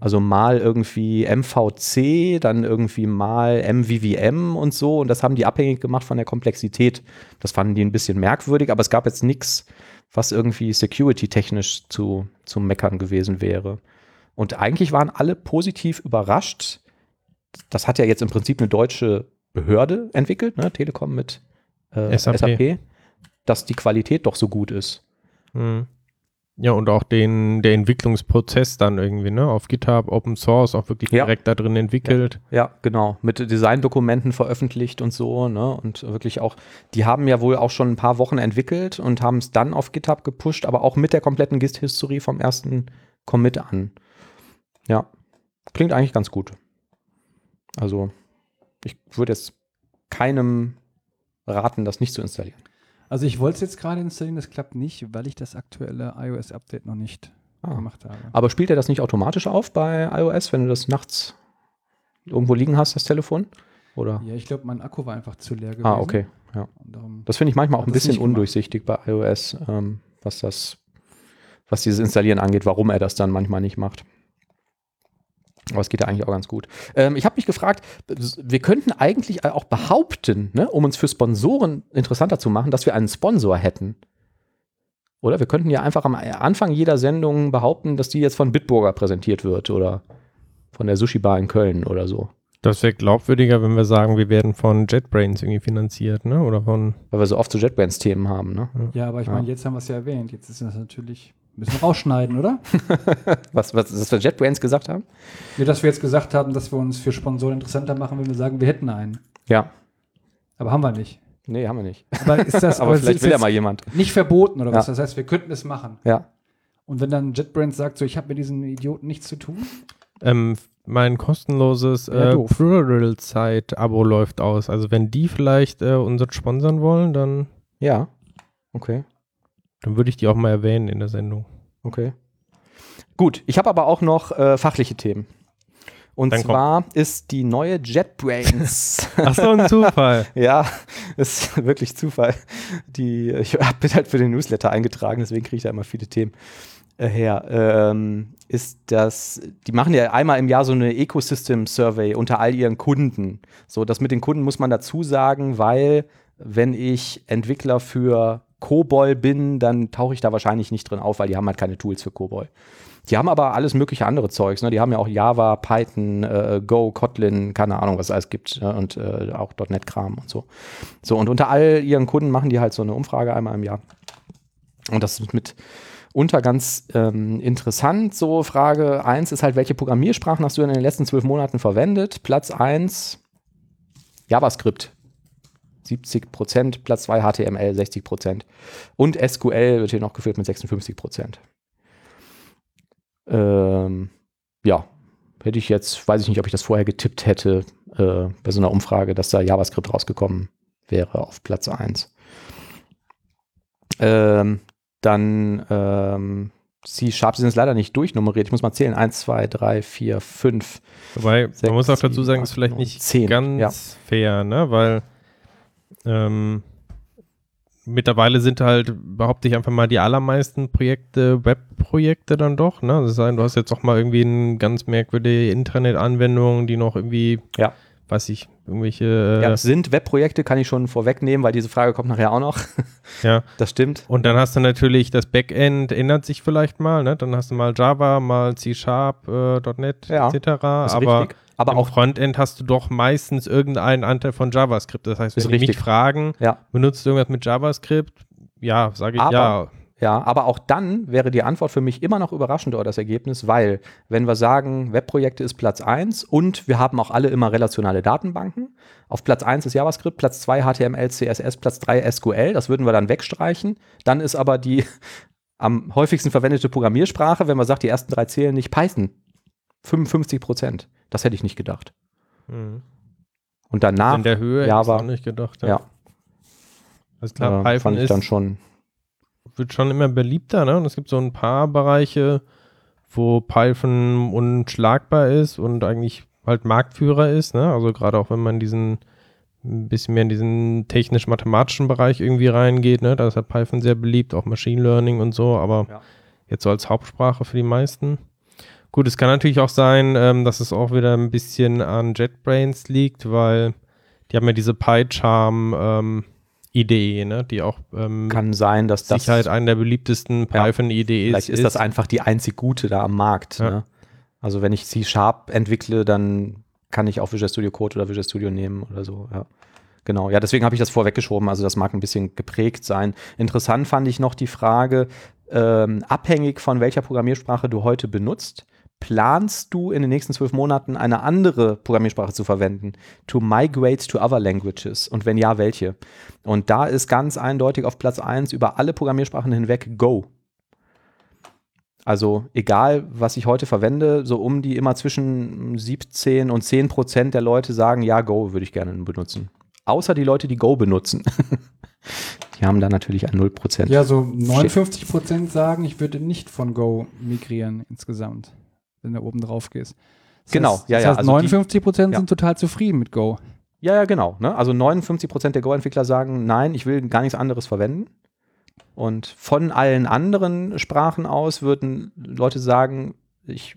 Also mal irgendwie MVC, dann irgendwie mal MVVM und so. Und das haben die abhängig gemacht von der Komplexität. Das fanden die ein bisschen merkwürdig, aber es gab jetzt nichts, was irgendwie security-technisch zu, zu meckern gewesen wäre. Und eigentlich waren alle positiv überrascht. Das hat ja jetzt im Prinzip eine deutsche Behörde entwickelt, ne? Telekom mit äh, SAP. SAP, dass die Qualität doch so gut ist. Mhm. Ja, und auch den, der Entwicklungsprozess dann irgendwie, ne? Auf GitHub, Open Source, auch wirklich Ja. direkt da drin entwickelt. Ja, genau. Mit Designdokumenten veröffentlicht und so, ne? Und wirklich auch, die haben ja wohl auch schon ein paar Wochen entwickelt und haben es dann auf GitHub gepusht, aber auch mit der kompletten Gist-History vom ersten Commit an. Ja. Klingt eigentlich ganz gut. Also, ich würde jetzt keinem raten, das nicht zu installieren. Also ich wollte es jetzt gerade installieren, das klappt nicht, weil ich das aktuelle iOS-Update noch nicht Ah. gemacht habe. Aber spielt er das nicht automatisch auf bei iOS, wenn du das nachts irgendwo liegen hast, das Telefon? Oder? Ja, ich glaube, mein Akku war einfach zu leer gewesen. Ah, okay. Ja. Das finde ich manchmal auch ein bisschen undurchsichtig bei iOS, ähm, was das, was dieses Installieren angeht, warum er das dann manchmal nicht macht. Aber es geht ja eigentlich auch ganz gut. Ähm, ich habe mich gefragt, wir könnten eigentlich auch behaupten, ne, um uns für Sponsoren interessanter zu machen, dass wir einen Sponsor hätten. Oder wir könnten ja einfach am Anfang jeder Sendung behaupten, dass die jetzt von Bitburger präsentiert wird oder von der Sushi Bar in Köln oder so. Das wäre glaubwürdiger, wenn wir sagen, wir werden von JetBrains irgendwie finanziert, ne? Oder von. Weil wir so oft so JetBrains-Themen haben, ne? ja, aber ich Ja. meine, jetzt haben wir es ja erwähnt. Jetzt ist das natürlich, müssen wir rausschneiden, oder? Was, was, was wir JetBrains gesagt haben? Nur, dass wir jetzt gesagt haben, dass wir uns für Sponsoren interessanter machen, wenn wir sagen, wir hätten einen. Ja. Aber haben wir nicht. Nee, haben wir nicht. Aber ist das Aber es vielleicht ist will ja mal jemand. nicht verboten oder was? Ja. Das heißt, wir könnten es machen. Ja. Und wenn dann JetBrains sagt, so, ich habe mit diesen Idioten nichts zu tun, Ähm, mein kostenloses Ja, äh, doof. Pluralsight-Abo läuft aus. Also wenn die vielleicht äh, uns sponsern wollen, dann, Ja. Okay. Dann würde ich die auch mal erwähnen in der Sendung. Okay. Gut, ich habe aber auch noch äh, fachliche Themen. Und Dann komm. zwar ist die neue JetBrains. Ach so, ein Zufall. ja, ist wirklich Zufall. Die, ich habe halt für den Newsletter eingetragen, deswegen kriege ich da immer viele Themen äh, her. Ähm, ist das, die machen ja einmal im Jahr so eine Ecosystem-Survey unter all ihren Kunden. So, das mit den Kunden muss man dazu sagen, weil wenn ich Entwickler für COBOL bin, dann tauche ich da wahrscheinlich nicht drin auf, weil die haben halt keine Tools für COBOL. Die haben aber alles mögliche andere Zeugs. Ne? Die haben ja auch Java, Python, äh, Go, Kotlin, keine Ahnung, was es alles gibt. Ne? Und äh, auch .NET-Kram und so. So, und unter all ihren Kunden machen die halt so eine Umfrage einmal im Jahr. Und das ist mit unter ganz ähm, interessant. So, Frage 1 ist halt, welche Programmiersprachen hast du in den letzten zwölf Monaten verwendet? Platz 1 JavaScript. 70 Prozent, Platz 2 HTML 60 Prozent. Und SQL wird hier noch geführt mit 56 Prozent. Ähm, ja, hätte ich jetzt, weiß ich nicht, ob ich das vorher getippt hätte, äh, bei so einer Umfrage, dass da JavaScript rausgekommen wäre auf Platz 1. Ähm, dann ähm, C-Sharp, sie sind jetzt leider nicht durchnummeriert. Ich muss mal zählen. 1, 2, 3, 4, 5. Wobei, Sechs, man muss auch dazu sagen, ist acht, vielleicht nicht zehn, ganz ja. fair, ne? Weil ähm, mittlerweile sind halt, behaupte ich einfach mal, die allermeisten Projekte Webprojekte dann doch, ne? Das heißt, du hast jetzt auch mal irgendwie eine ganz merkwürdige Internetanwendung, die noch irgendwie Ja. weiß ich, irgendwelche. Äh, Ja, sind Webprojekte, kann ich schon vorwegnehmen, weil diese Frage kommt nachher auch noch. ja. Das stimmt. Und dann hast du natürlich das Backend ändert sich vielleicht mal, ne? Dann hast du mal Java, mal C Sharp, äh, .NET Ja, etc. Aber richtig. Aber im auch, Frontend hast du doch meistens irgendeinen Anteil von JavaScript. Das heißt, wenn die mich richtig. fragen, ja, benutzt du irgendwas mit JavaScript? Ja, sage ich Aber- ja. ja, aber auch dann wäre die Antwort für mich immer noch überraschend oder das Ergebnis, weil wenn wir sagen, Webprojekte ist Platz 1 und wir haben auch alle immer relationale Datenbanken. Auf Platz 1 ist JavaScript, Platz 2 HTML, CSS, Platz 3 SQL, das würden wir dann wegstreichen. Dann ist aber die am häufigsten verwendete Programmiersprache, wenn man sagt, die ersten drei zählen nicht Python. 55 Prozent. Das hätte ich nicht gedacht. Mhm. Und danach, In der Höhe Java. hätte ich auch nicht gedacht. ja, Also klar, äh, Python fand ich ist, dann schon. wird schon immer beliebter, ne? Und es gibt so ein paar Bereiche, wo Python unschlagbar ist und eigentlich halt Marktführer ist, ne? Also gerade auch wenn man diesen ein bisschen mehr in diesen technisch-mathematischen Bereich irgendwie reingeht, ne? Da ist halt Python sehr beliebt, auch Machine Learning und so, aber Ja. jetzt so als Hauptsprache für die meisten. Gut, es kann natürlich auch sein, ähm, dass es auch wieder ein bisschen an JetBrains liegt, weil die haben ja diese PyCharm ähm, ne? Die auch ähm, Kann sein, dass das Sicherheit eine der beliebtesten Ja. Python-IDEs Vielleicht ist, das einfach die einzig gute da am Markt. Ja. Ne? Also wenn ich C-Sharp entwickle, dann kann ich auch Visual Studio Code oder Visual Studio nehmen oder so. Ja. Genau, ja, deswegen habe ich das vorweggeschoben. Also das mag ein bisschen geprägt sein. Interessant fand ich noch die Frage, ähm, abhängig von welcher Programmiersprache du heute benutzt, planst du in den nächsten zwölf Monaten eine andere Programmiersprache zu verwenden? To migrate to other languages? Und wenn ja, welche? Und da ist ganz eindeutig auf Platz 1 über alle Programmiersprachen hinweg Go. Also egal, was ich heute verwende, so um die immer zwischen 17 und 10 Prozent der Leute sagen, ja, Go würde ich gerne benutzen. Außer die Leute, die Go benutzen. die haben da natürlich ein 0 Prozent. Ja, so 59 Prozent sagen, ich würde nicht von Go migrieren insgesamt, wenn du oben drauf gehst. Das Genau, heißt, ja, das ja, heißt, also die- 59 Prozent ja. sind total zufrieden mit Go. Ja, ja, genau. Ne? Also 59 Prozent der Go-Entwickler sagen, nein, ich will gar nichts anderes verwenden. Und von allen anderen Sprachen aus würden Leute sagen, ich,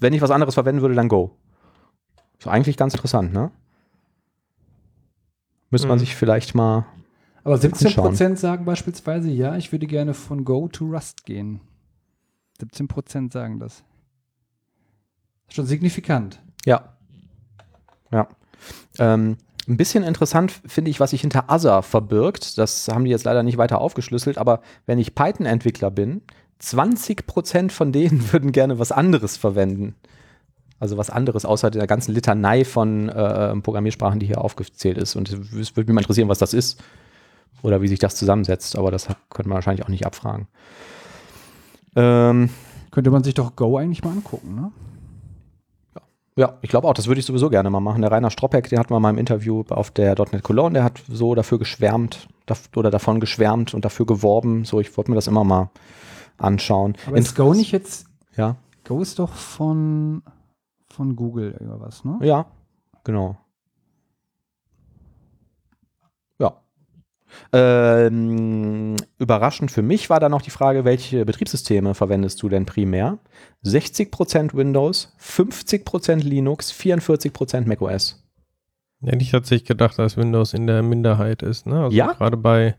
wenn ich was anderes verwenden würde, dann Go. Ist eigentlich ganz interessant, ne? Müsste man Mhm. sich vielleicht mal. Aber 17 Anschauen. Prozent sagen beispielsweise, ja, ich würde gerne von Go to Rust gehen. 17 Prozent sagen das. Schon signifikant. Ja. Ja. Ähm, ein bisschen interessant finde ich, was sich hinter Other verbirgt. Das haben die jetzt leider nicht weiter aufgeschlüsselt, aber wenn ich Python-Entwickler bin, 20% von denen würden gerne was anderes verwenden. Also was anderes außer der ganzen Litanei von äh, Programmiersprachen, die hier aufgezählt ist. Und es würde mich mal interessieren, was das ist oder wie sich das zusammensetzt. Aber das könnte man wahrscheinlich auch nicht abfragen. Ähm, Könnte man sich doch Go eigentlich mal angucken, ne? Ja, ich glaube auch, das würde ich sowieso gerne mal machen. Der Rainer Stroppeck, den hatten wir mal im Interview auf der .NET Cologne, der hat so dafür geschwärmt daf oder davon geschwärmt und dafür geworben. So, ich wollte mir das immer mal anschauen. Aber ist Go nicht jetzt, Ja, Go ist doch von, von Google oder was, ne? ja, genau. Ähm, überraschend für mich war dann noch die Frage, welche Betriebssysteme verwendest du denn primär? 60% Windows, 50% Linux, 44% macOS. Hätte ich tatsächlich gedacht, dass Windows in der Minderheit ist. Ne? Also Ja? gerade bei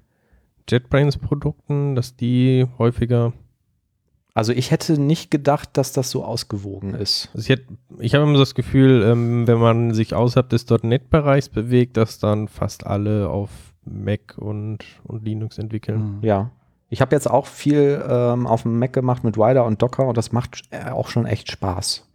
JetBrains-Produkten, dass die häufiger. Also ich hätte nicht gedacht, dass das so ausgewogen ist. Also ich hätte- ich habe immer so das Gefühl, ähm, wenn man sich außerhalb des .NET-Bereichs bewegt, dass dann fast alle auf Mac und, und Linux entwickeln. Mhm. Ja. Ich habe jetzt auch viel ähm, auf dem Mac gemacht mit Rider und Docker und das macht äh, auch schon echt Spaß.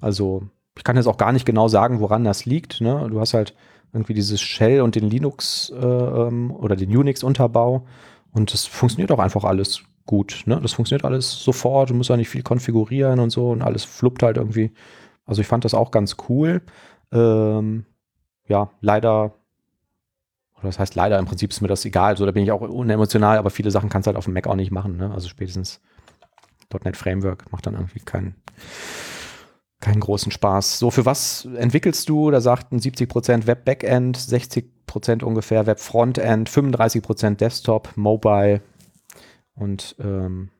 Also ich kann jetzt auch gar nicht genau sagen, woran das liegt. Ne? Du hast halt irgendwie dieses Shell und den Linux äh, ähm, oder den Unix-Unterbau und das funktioniert auch einfach alles gut. Ne? Das funktioniert alles sofort, du musst ja nicht viel konfigurieren und so und alles fluppt halt irgendwie. Also ich fand das auch ganz cool. Ähm, ja, leider das heißt leider, im Prinzip ist mir das egal. So, da bin ich auch unemotional, aber viele Sachen kannst du halt auf dem Mac auch nicht machen. Ne? Also spätestens .NET Framework macht dann irgendwie keinen, keinen großen Spaß. So, für was entwickelst du? Da sagten 70% Web Backend, 60% ungefähr Web Frontend, 35% Desktop, Mobile. Und ähm,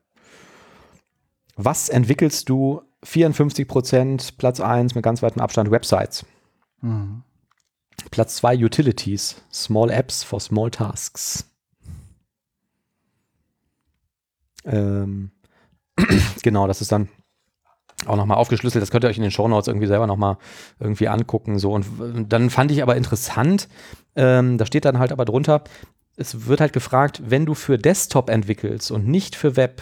was entwickelst du? 54% Platz 1 mit ganz weitem Abstand Websites. Mhm. Platz zwei Utilities. Small Apps for Small Tasks. Ähm, genau, das ist dann auch nochmal aufgeschlüsselt. Das könnt ihr euch in den Shownotes irgendwie selber nochmal irgendwie angucken. So. Und w- dann fand ich aber interessant, ähm, da steht dann halt aber drunter, es wird halt gefragt, wenn du für Desktop entwickelst und nicht für Web,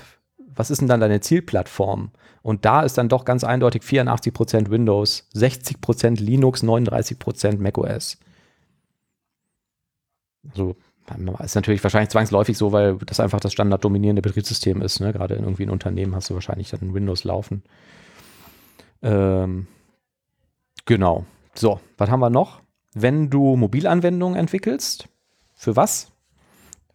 was ist denn dann deine Zielplattform? Und da ist dann doch ganz eindeutig 84% Windows, 60% Linux, 39% macOS. So, ist natürlich wahrscheinlich zwangsläufig so, weil das einfach das standarddominierende Betriebssystem ist. Ne? Gerade in irgendwie ein Unternehmen hast du wahrscheinlich dann Windows laufen. Ähm, genau. So, was haben wir noch? Wenn du Mobilanwendungen entwickelst, für was?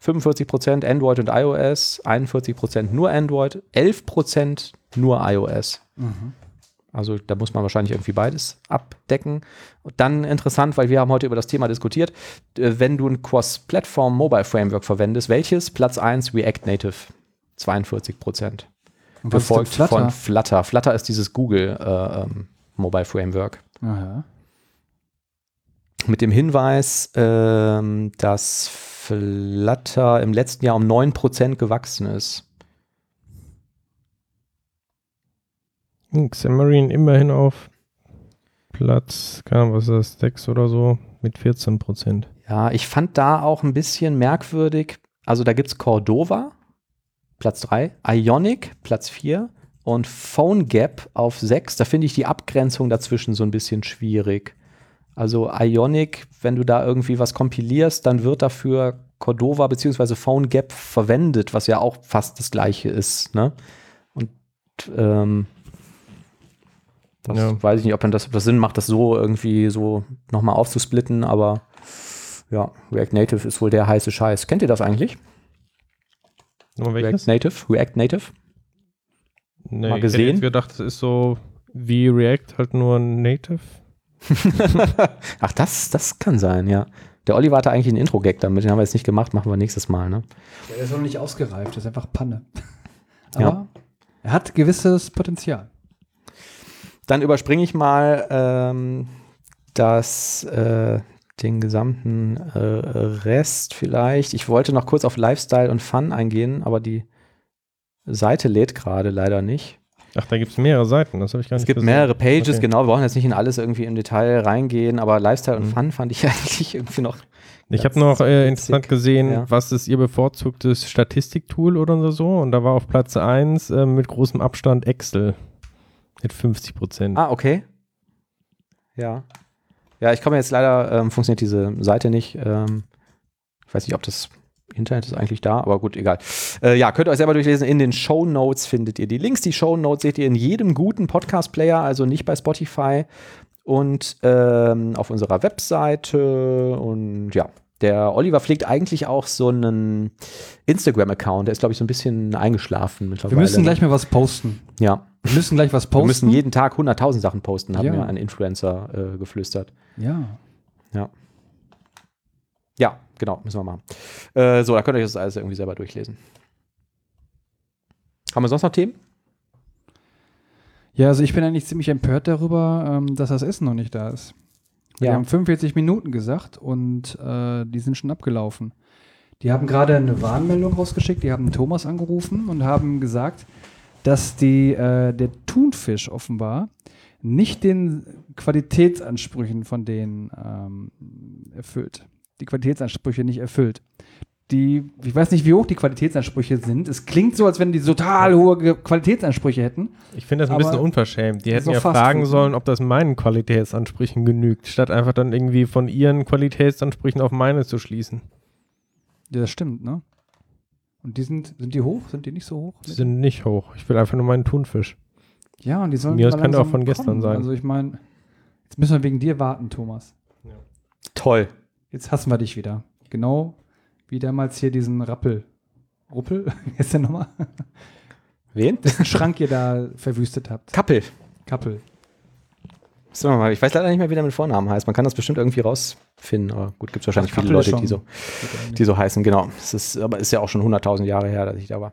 45% Android und iOS, 41% nur Android, 11% nur iOS. Mhm. Also da muss man wahrscheinlich irgendwie beides abdecken. Und dann interessant, weil wir haben heute über das Thema diskutiert, äh, wenn du ein Cross-Platform Mobile Framework verwendest, welches? Platz 1 React Native, 42 Prozent. Und was ist denn Gefolgt Flutter? von Flutter. Flutter ist dieses Google äh, ähm, Mobile Framework. Aha. Mit dem Hinweis, ähm, dass Flutter im letzten Jahr um 9% gewachsen ist. Hm, Xamarin immerhin auf Platz, was ist das, 6 oder so, mit 14 Prozent. Ja, ich fand da auch ein bisschen merkwürdig. Also da gibt es Cordova, Platz 3, Ionic, Platz 4 und PhoneGap auf 6. Da finde ich die Abgrenzung dazwischen so ein bisschen schwierig. Also Ionic, wenn du da irgendwie was kompilierst, dann wird dafür Cordova bzw. PhoneGap verwendet, was ja auch fast das gleiche ist. Ne? Und ähm, das Ja. weiß ich nicht, ob, man das, ob das Sinn macht, das so irgendwie so nochmal aufzusplitten, aber ja, React Native ist wohl der heiße Scheiß. Kennt ihr das eigentlich? React? Native? React Native? Nee, mal Ich gesehen? hätte jetzt gedacht, das ist so wie React, halt nur Native. Ach, das, das kann sein, ja. Der Oliver hatte eigentlich einen Intro-Gag damit, den haben wir jetzt nicht gemacht, machen wir nächstes Mal, ne? Ja, der ist noch nicht ausgereift, das ist einfach Panne. Aber Ja. er hat gewisses Potenzial. Dann überspringe ich mal ähm, das, äh, den gesamten äh, Rest vielleicht. Ich wollte noch kurz auf Lifestyle und Fun eingehen, aber die Seite lädt gerade leider nicht. Ach, da gibt es mehrere Seiten, das habe ich gar Es nicht gibt gesehen. mehrere Pages, Okay. genau. Wir brauchen jetzt nicht in alles irgendwie im Detail reingehen, aber Lifestyle und Mhm. Fun fand ich eigentlich irgendwie noch. Ich habe noch äh, interessant gesehen, Ja. was ist ihr bevorzugtes Statistiktool oder so. Und da war auf Platz 1 äh, mit großem Abstand Excel mit 50 Prozent. Ah, okay. Ja. Ja, ich komme jetzt leider, ähm, funktioniert diese Seite nicht. Ähm, ich weiß nicht, ob das Internet ist eigentlich da, aber gut, egal. Äh, ja, könnt ihr euch selber durchlesen. In den Show Notes findet ihr die Links. Die Show Notes seht ihr in jedem guten Podcast-Player, also nicht bei Spotify und ähm, auf unserer Webseite. Und ja, der Oliver pflegt eigentlich auch so einen Instagram-Account. Der ist, glaube ich, so ein bisschen eingeschlafen mittlerweile. Wir müssen gleich mal was posten. Ja, Wir müssen gleich was posten. wir müssen jeden Tag 100.000 Sachen posten, haben Ja. mir ein Influencer äh, geflüstert. Ja. Ja, genau, müssen wir machen. Äh, so, da könnt ihr euch das alles irgendwie selber durchlesen. Haben wir sonst noch Themen? Ja, also ich bin eigentlich ziemlich empört darüber, ähm, dass das Essen noch nicht da ist. Wir Ja. haben 45 Minuten gesagt und äh, die sind schon abgelaufen. Die haben gerade eine Warnmeldung rausgeschickt, die haben Thomas angerufen und haben gesagt, dass die, äh, der Thunfisch offenbar nicht den Qualitätsansprüchen von denen ähm, erfüllt. Die Qualitätsansprüche nicht erfüllt. Die, ich weiß nicht, wie hoch die Qualitätsansprüche sind. Es klingt so, als wenn die total hohe Qualitätsansprüche hätten. Ich finde das ein bisschen unverschämt. Die hätten so ja fragen sollen, ob das meinen Qualitätsansprüchen genügt, statt einfach dann irgendwie von ihren Qualitätsansprüchen auf meine zu schließen. Ja, das stimmt, ne? Und die sind, sind die hoch? Sind die nicht so hoch? Die sind nicht hoch. Ich will einfach nur meinen Thunfisch. ja, und die sollen Mir, das könnte auch von gestern kommen. sein. Also ich meine, jetzt müssen wir wegen dir warten, Thomas. Toll. Jetzt hassen wir dich wieder. Genau wie damals hier diesen Rappel. Ruppel? Wie ist der nochmal? Wen? Dessen Schrank ihr da verwüstet habt. Kappel. Kappel. Mal, ich weiß leider nicht mehr, wie der mit Vornamen heißt. Man kann das bestimmt irgendwie rausfinden, aber gut, gibt es wahrscheinlich viele Leute, die so, die so heißen, genau. Es ist, aber ist ja auch schon 100.000 Jahre her, dass ich da war.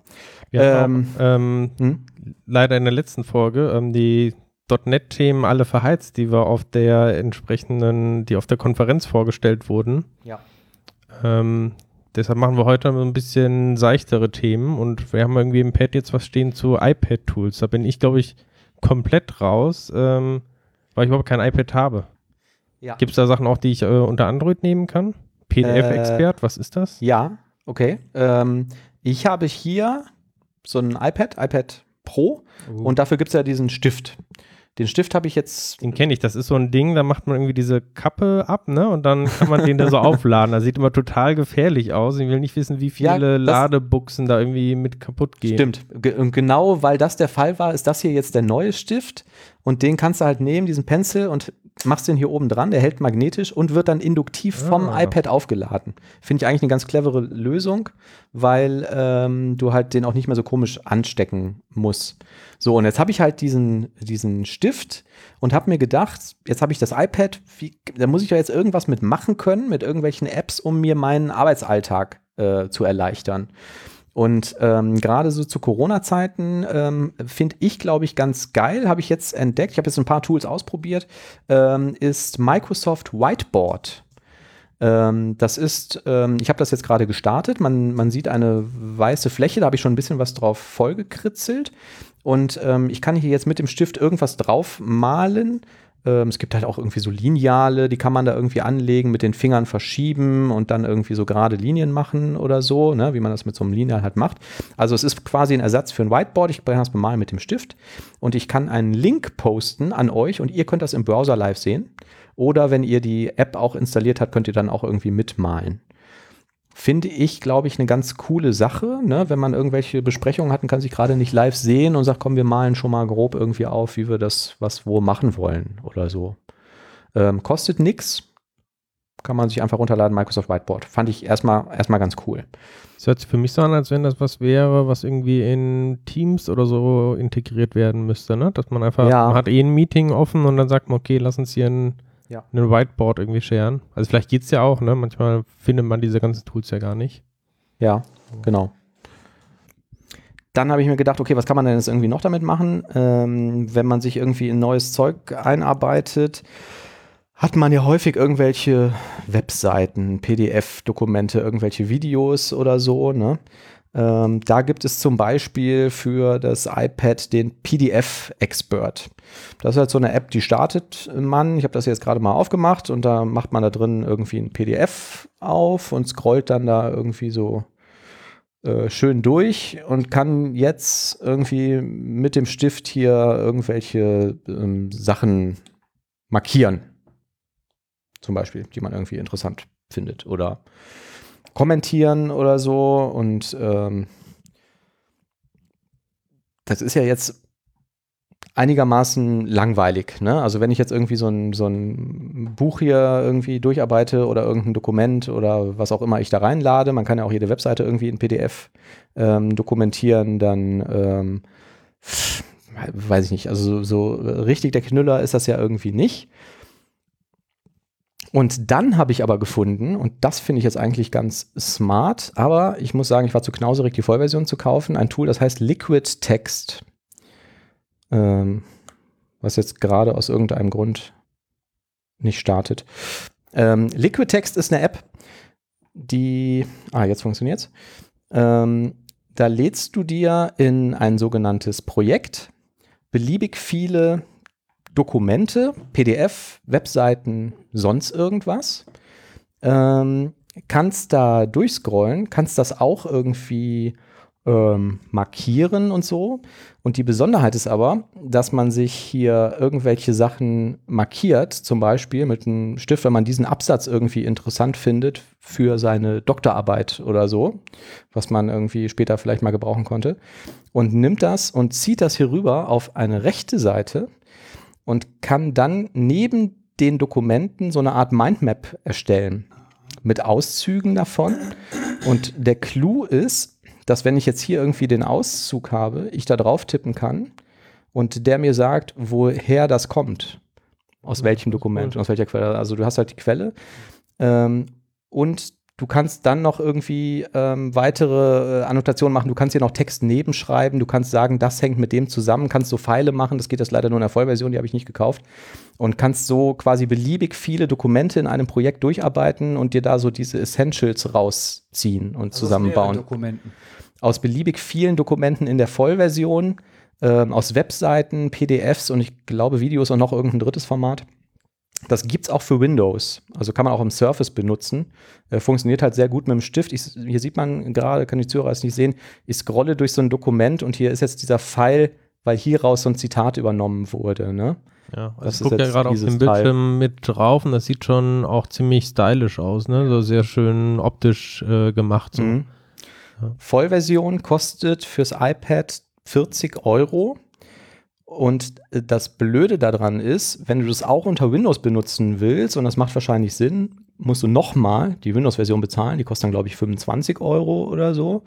Wir Ähm, haben auch, ähm, Hm? leider in der letzten Folge ähm, die .NET-Themen alle verheizt, die wir auf der entsprechenden, die auf der Konferenz vorgestellt wurden. Ja. Ähm, deshalb machen wir heute ein bisschen seichtere Themen und wir haben irgendwie im Pad jetzt was stehen zu iPad-Tools. Da bin ich, glaube ich, komplett raus, ähm, weil ich überhaupt kein iPad habe. Ja. Gibt es da Sachen auch, die ich äh, unter Android nehmen kann? PDF-Expert, was ist das? Ja, okay. Ähm, ich habe hier so ein iPad, iPad Pro, und dafür gibt es ja diesen Stift. Den Stift habe ich jetzt. Den kenne ich, das ist so ein Ding, da macht man irgendwie diese Kappe ab, ne? Und dann kann man den da so aufladen. Das sieht immer total gefährlich aus. Ich will nicht wissen, wie Ja, viele das- Ladebuchsen da irgendwie mit kaputt gehen. Stimmt. Ge und genau weil das der Fall war, ist das hier jetzt der neue Stift. Und den kannst du halt nehmen, diesen Pencil, und machst den hier oben dran. Der hält magnetisch und wird dann induktiv vom Ah. iPad aufgeladen. Finde ich eigentlich eine ganz clevere Lösung, weil ähm, du halt den auch nicht mehr so komisch anstecken musst. So, und jetzt habe ich halt diesen, diesen Stift und habe mir gedacht, jetzt habe ich das iPad, wie, da muss ich ja jetzt irgendwas mit machen können, mit irgendwelchen Apps, um mir meinen Arbeitsalltag äh, zu erleichtern. Und ähm, gerade so zu Corona-Zeiten ähm, finde ich, glaube ich, ganz geil, habe ich jetzt entdeckt, ich habe jetzt ein paar Tools ausprobiert, ähm, ist Microsoft Whiteboard. Ähm, das ist, ähm, ich habe das jetzt gerade gestartet, man, man sieht eine weiße Fläche, da habe ich schon ein bisschen was drauf vollgekritzelt. Und ähm, ich kann hier jetzt mit dem Stift irgendwas drauf malen. Ähm, es gibt halt auch irgendwie so Lineale, die kann man da irgendwie anlegen, mit den Fingern verschieben und dann irgendwie so gerade Linien machen oder so, ne, wie man das mit so einem Lineal halt macht. Also es ist quasi ein Ersatz für ein Whiteboard. Ich kann das bemalen mit dem Stift und ich kann einen Link posten an euch und ihr könnt das im Browser live sehen. Oder wenn ihr die App auch installiert habt, könnt ihr dann auch irgendwie mitmalen. Finde ich, glaube ich, eine ganz coole Sache, ne? wenn man irgendwelche Besprechungen hat und kann sich gerade nicht live sehen und sagt, komm, wir malen schon mal grob irgendwie auf, wie wir das was wo machen wollen oder so. Ähm, kostet nix. Kann man sich einfach runterladen, Microsoft Whiteboard. Fand ich erstmal erstmal ganz cool. Das hört sich für mich so an, als wenn das was wäre, was irgendwie in Teams oder so integriert werden müsste, ne? Dass man einfach, Ja. man hat eh ein Meeting offen und dann sagt man, okay, lass uns hier ein, Ja. ein Whiteboard irgendwie scheren. Also vielleicht geht's ja auch, ne? Manchmal findet man diese ganzen Tools ja gar nicht. Ja, genau. Dann habe ich mir gedacht, okay, was kann man denn jetzt irgendwie noch damit machen? Ähm, wenn man sich irgendwie in neues Zeug einarbeitet, hat man ja häufig irgendwelche Webseiten, PDF-Dokumente, irgendwelche Videos oder so. Ne? Ähm, da gibt es zum Beispiel für das iPad den PDF-Expert. Das ist halt so eine App, die startet man. Ich habe das jetzt gerade mal aufgemacht und da macht man da drin irgendwie ein PDF auf und scrollt dann da irgendwie so äh, schön durch und kann jetzt irgendwie mit dem Stift hier irgendwelche ähm, Sachen markieren. Zum Beispiel, die man irgendwie interessant findet oder kommentieren oder so. Und ähm, das ist ja jetzt einigermaßen langweilig. Ne? Also wenn ich jetzt irgendwie so ein, so ein Buch hier irgendwie durcharbeite oder irgendein Dokument oder was auch immer ich da reinlade, man kann ja auch jede Webseite irgendwie in PDF ähm, dokumentieren, dann ähm, weiß ich nicht, also so, so richtig der Knüller ist das ja irgendwie nicht. Und dann habe ich aber gefunden, und das finde ich jetzt eigentlich ganz smart, aber ich muss sagen, ich war zu knauserig, die Vollversion zu kaufen, ein Tool, das heißt Liquid Text. Ähm, was jetzt gerade aus irgendeinem Grund nicht startet. Ähm, Liquid Text ist eine App, die, ah, jetzt funktioniert's. Ähm, da lädst du dir in ein sogenanntes Projekt beliebig viele Dokumente, PDF, Webseiten, sonst irgendwas. Ähm, kannst da durchscrollen, kannst das auch irgendwie ähm, markieren und so. Und die Besonderheit ist aber, dass man sich hier irgendwelche Sachen markiert, zum Beispiel mit einem Stift, wenn man diesen Absatz irgendwie interessant findet für seine Doktorarbeit oder so, was man irgendwie später vielleicht mal gebrauchen konnte, und nimmt das und zieht das hier rüber auf eine rechte Seite und kann dann neben den Dokumenten so eine Art Mindmap erstellen mit Auszügen davon. Und der Clou ist, dass wenn ich jetzt hier irgendwie den Auszug habe, ich da drauf tippen kann und der mir sagt, woher das kommt, aus welchem Dokument, aus welcher Quelle. Also du hast halt die Quelle ähm, und Du kannst dann noch irgendwie ähm, weitere äh, Annotationen machen. Du kannst hier noch Text nebenschreiben. Du kannst sagen, das hängt mit dem zusammen. Kannst so Pfeile machen. Das geht jetzt leider nur in der Vollversion, die habe ich nicht gekauft. Und kannst so quasi beliebig viele Dokumente in einem Projekt durcharbeiten und dir da so diese Essentials rausziehen und Also zusammenbauen. Dokumenten. Aus beliebig vielen Dokumenten in der Vollversion, ähm, aus Webseiten, PDFs und ich glaube Videos und noch irgendein drittes Format. Das gibt's auch für Windows. Also kann man auch im Surface benutzen. Äh, funktioniert halt sehr gut mit dem Stift. Ich, hier sieht man gerade, kann die Zuhörer es nicht sehen, ich scrolle durch so ein Dokument und hier ist jetzt dieser Pfeil, weil hieraus so ein Zitat übernommen wurde. Ne? Ja, Das also ist ich gucke ja gerade auf dem Bildschirm mit drauf und das sieht schon auch ziemlich stylisch aus, ne? So sehr schön optisch äh, gemacht. So. Mhm. Vollversion kostet fürs iPad 40 Euro. Und äh, das Blöde daran ist, wenn du das auch unter Windows benutzen willst, und das macht wahrscheinlich Sinn, musst du nochmal die Windows-Version bezahlen. Die kostet dann, glaube ich, 25 Euro oder so.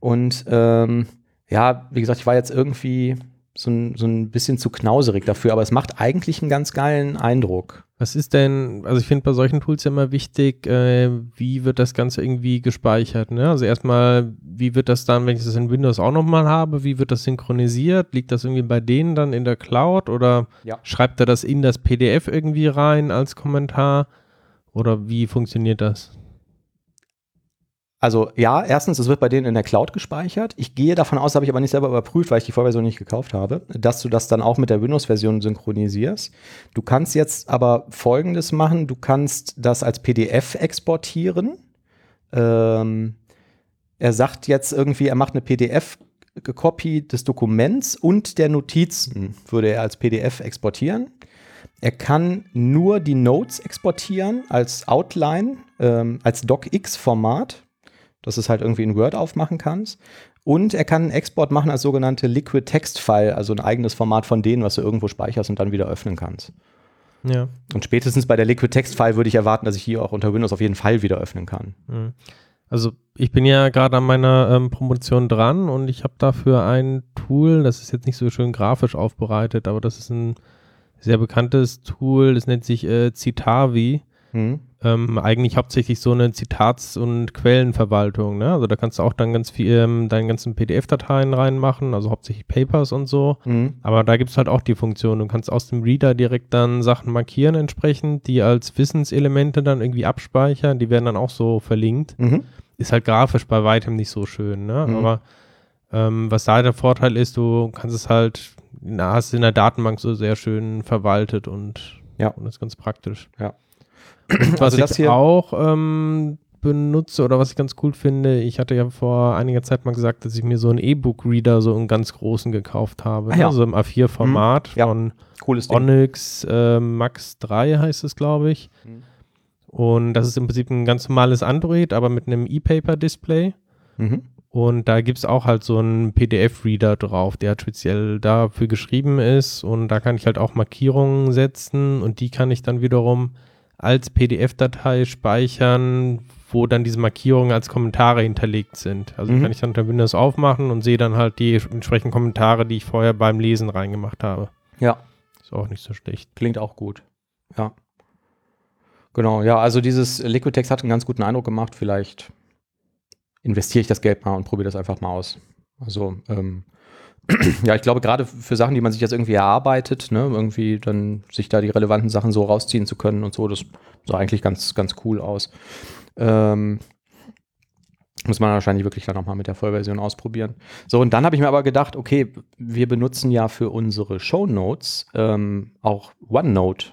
Und ähm, ja, wie gesagt, ich war jetzt irgendwie so ein, so ein bisschen zu knauserig dafür, aber es macht eigentlich einen ganz geilen Eindruck. Was ist denn, also ich finde bei solchen Tools ja immer wichtig, äh, wie wird das Ganze irgendwie gespeichert? Ne? Also erstmal, wie wird das dann, wenn ich das in Windows auch nochmal habe, wie wird das synchronisiert? Liegt das irgendwie bei denen dann in der Cloud oder Ja. schreibt er das in das PDF irgendwie rein als Kommentar? Oder wie funktioniert das? Also ja, erstens, es wird bei denen in der Cloud gespeichert. Ich gehe davon aus, habe ich aber nicht selber überprüft, weil ich die Vollversion nicht gekauft habe, dass du das dann auch mit der Windows-Version synchronisierst. Du kannst jetzt aber Folgendes machen. Du kannst das als PDF exportieren. Ähm, er sagt jetzt irgendwie, er macht eine PDF-Copy des Dokuments und der Notizen würde er als PDF exportieren. Er kann nur die Notes exportieren als Outline, ähm, als DocX-Format, dass es halt irgendwie in Word aufmachen kannst. Und er kann einen Export machen als sogenannte Liquid Text File, also ein eigenes Format von denen, was du irgendwo speicherst und dann wieder öffnen kannst. Ja. Und spätestens bei der Liquid Text File würde ich erwarten, dass ich hier auch unter Windows auf jeden Fall wieder öffnen kann. Mhm. Also ich bin ja gerade an meiner ähm, Promotion dran und ich habe dafür ein Tool, das ist jetzt nicht so schön grafisch aufbereitet, aber das ist ein sehr bekanntes Tool, das nennt sich äh, Citavi. Hm? Ähm, eigentlich hauptsächlich so eine Zitats- und Quellenverwaltung. Ne? Also da kannst du auch dann ganz viel ähm, deine ganzen PDF-Dateien reinmachen, also hauptsächlich Papers und so. Hm? Aber da gibt es halt auch die Funktion, du kannst aus dem Reader direkt dann Sachen markieren entsprechend, die als Wissenselemente dann irgendwie abspeichern, die werden dann auch so verlinkt. Mhm. Ist halt grafisch bei weitem nicht so schön, ne? Mhm. Aber ähm, was da der Vorteil ist, du kannst es halt, na, hast in der Datenbank so sehr schön verwaltet und, Ja. und ist ganz praktisch. Ja. Was Also das ich hier- auch ähm, benutze oder was ich ganz cool finde, ich hatte ja vor einiger Zeit mal gesagt, dass ich mir so einen E-Book-Reader so einen ganz großen gekauft habe. Ah, ja. ne? So im A4-Format Ja. von Cooles Ding. Onyx äh, Max 3 heißt es, glaube ich. Mhm. Und das ist im Prinzip ein ganz normales Android, aber mit einem E-Paper-Display. Mhm. Und da gibt es auch halt so einen PDF-Reader drauf, der halt speziell dafür geschrieben ist. Und da kann ich halt auch Markierungen setzen und die kann ich dann wiederum als PDF-Datei speichern, wo dann diese Markierungen als Kommentare hinterlegt sind. Also Mhm. kann ich dann unter Windows aufmachen und sehe dann halt die entsprechenden Kommentare, die ich vorher beim Lesen reingemacht habe. Ja. Ist auch nicht so schlecht. Klingt auch gut. Ja. Genau, ja, also dieses Liquid Text hat einen ganz guten Eindruck gemacht. Vielleicht investiere ich das Geld mal und probiere das einfach mal aus. Also, ähm, ja, ich glaube, gerade für Sachen, die man sich jetzt irgendwie erarbeitet, ne, irgendwie dann sich da die relevanten Sachen so rausziehen zu können und so, das sah eigentlich ganz, ganz cool aus. Ähm, muss man wahrscheinlich wirklich dann nochmal mit der Vollversion ausprobieren. So, und dann habe ich mir aber gedacht, okay, wir benutzen ja für unsere Shownotes ähm, auch OneNote.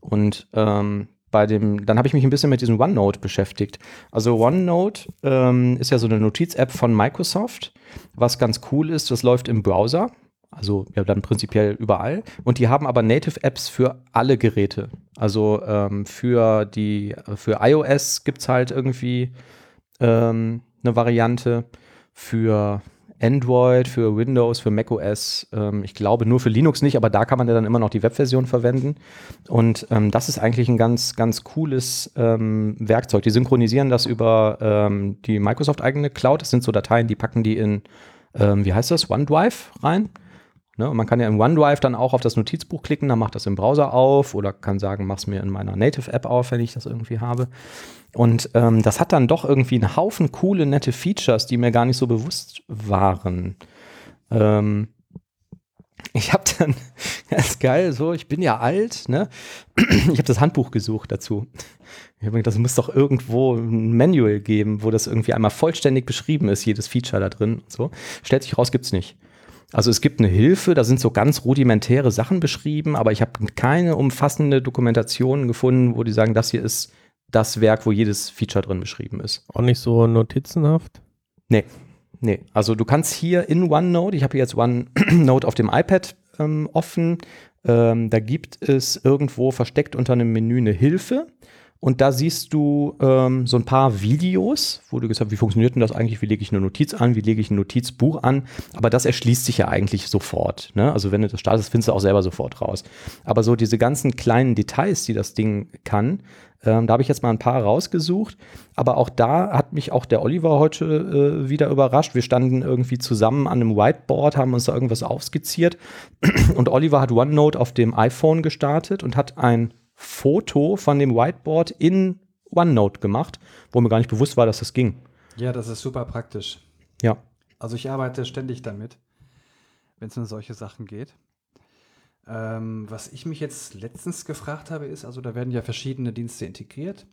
Und ähm, bei dem, dann habe ich mich ein bisschen mit diesem OneNote beschäftigt. Also OneNote ähm, ist ja so eine Notiz-App von Microsoft, was ganz cool ist, das läuft im Browser. Also ja, dann prinzipiell überall. Und die haben aber Native Apps für alle Geräte. Also ähm, für die, für iOS gibt es halt irgendwie ähm, eine Variante für Android, für Windows, für macOS. Ähm, ich glaube nur für Linux nicht, aber da kann man ja dann immer noch die Webversion verwenden. Und ähm, das ist eigentlich ein ganz, ganz cooles ähm, Werkzeug. Die synchronisieren das über ähm, die Microsoft-eigene Cloud. Das sind so Dateien, die packen die in, ähm, wie heißt das, OneDrive rein. Ne? Und man kann ja im OneDrive dann auch auf das Notizbuch klicken, dann macht das im Browser auf oder kann sagen, mach's mir in meiner Native-App auf, wenn ich das irgendwie habe. Und ähm, das hat dann doch irgendwie einen Haufen coole, nette Features, die mir gar nicht so bewusst waren. Ähm, ich habe dann, ganz geil, so, ich bin ja alt, ne? Ich habe das Handbuch gesucht dazu. Ich habe mir gedacht, es muss doch irgendwo ein Manual geben, wo das irgendwie einmal vollständig beschrieben ist, jedes Feature da drin und so. Stellt sich raus, gibt's nicht. Also es gibt eine Hilfe, da sind so ganz rudimentäre Sachen beschrieben, aber ich habe keine umfassende Dokumentation gefunden, wo die sagen, das hier ist das Werk, wo jedes Feature drin beschrieben ist. Auch nicht so notizenhaft? Nee, nee. Also du kannst hier in OneNote, ich habe jetzt OneNote auf dem iPad ähm, offen, ähm, da gibt es irgendwo versteckt unter einem Menü eine Hilfe. Und da siehst du ähm, so ein paar Videos, wo du gesagt hast, wie funktioniert denn das eigentlich? Wie lege ich eine Notiz an? Wie lege ich ein Notizbuch an? Aber das erschließt sich ja eigentlich sofort. Ne? Also wenn du das startest, findest du auch selber sofort raus. Aber so diese ganzen kleinen Details, die das Ding kann, ähm, da habe ich jetzt mal ein paar rausgesucht. Aber auch da hat mich auch der Oliver heute äh, wieder überrascht. Wir standen irgendwie zusammen an einem Whiteboard, haben uns da irgendwas aufskizziert. Und Oliver hat OneNote auf dem iPhone gestartet und hat ein Foto von dem Whiteboard in OneNote gemacht, wo mir gar nicht bewusst war, dass das ging. Ja, das ist super praktisch. Ja. Also ich arbeite ständig damit, wenn es um solche Sachen geht. Ähm, was ich mich jetzt letztens gefragt habe, ist, also da werden ja verschiedene Dienste integriert,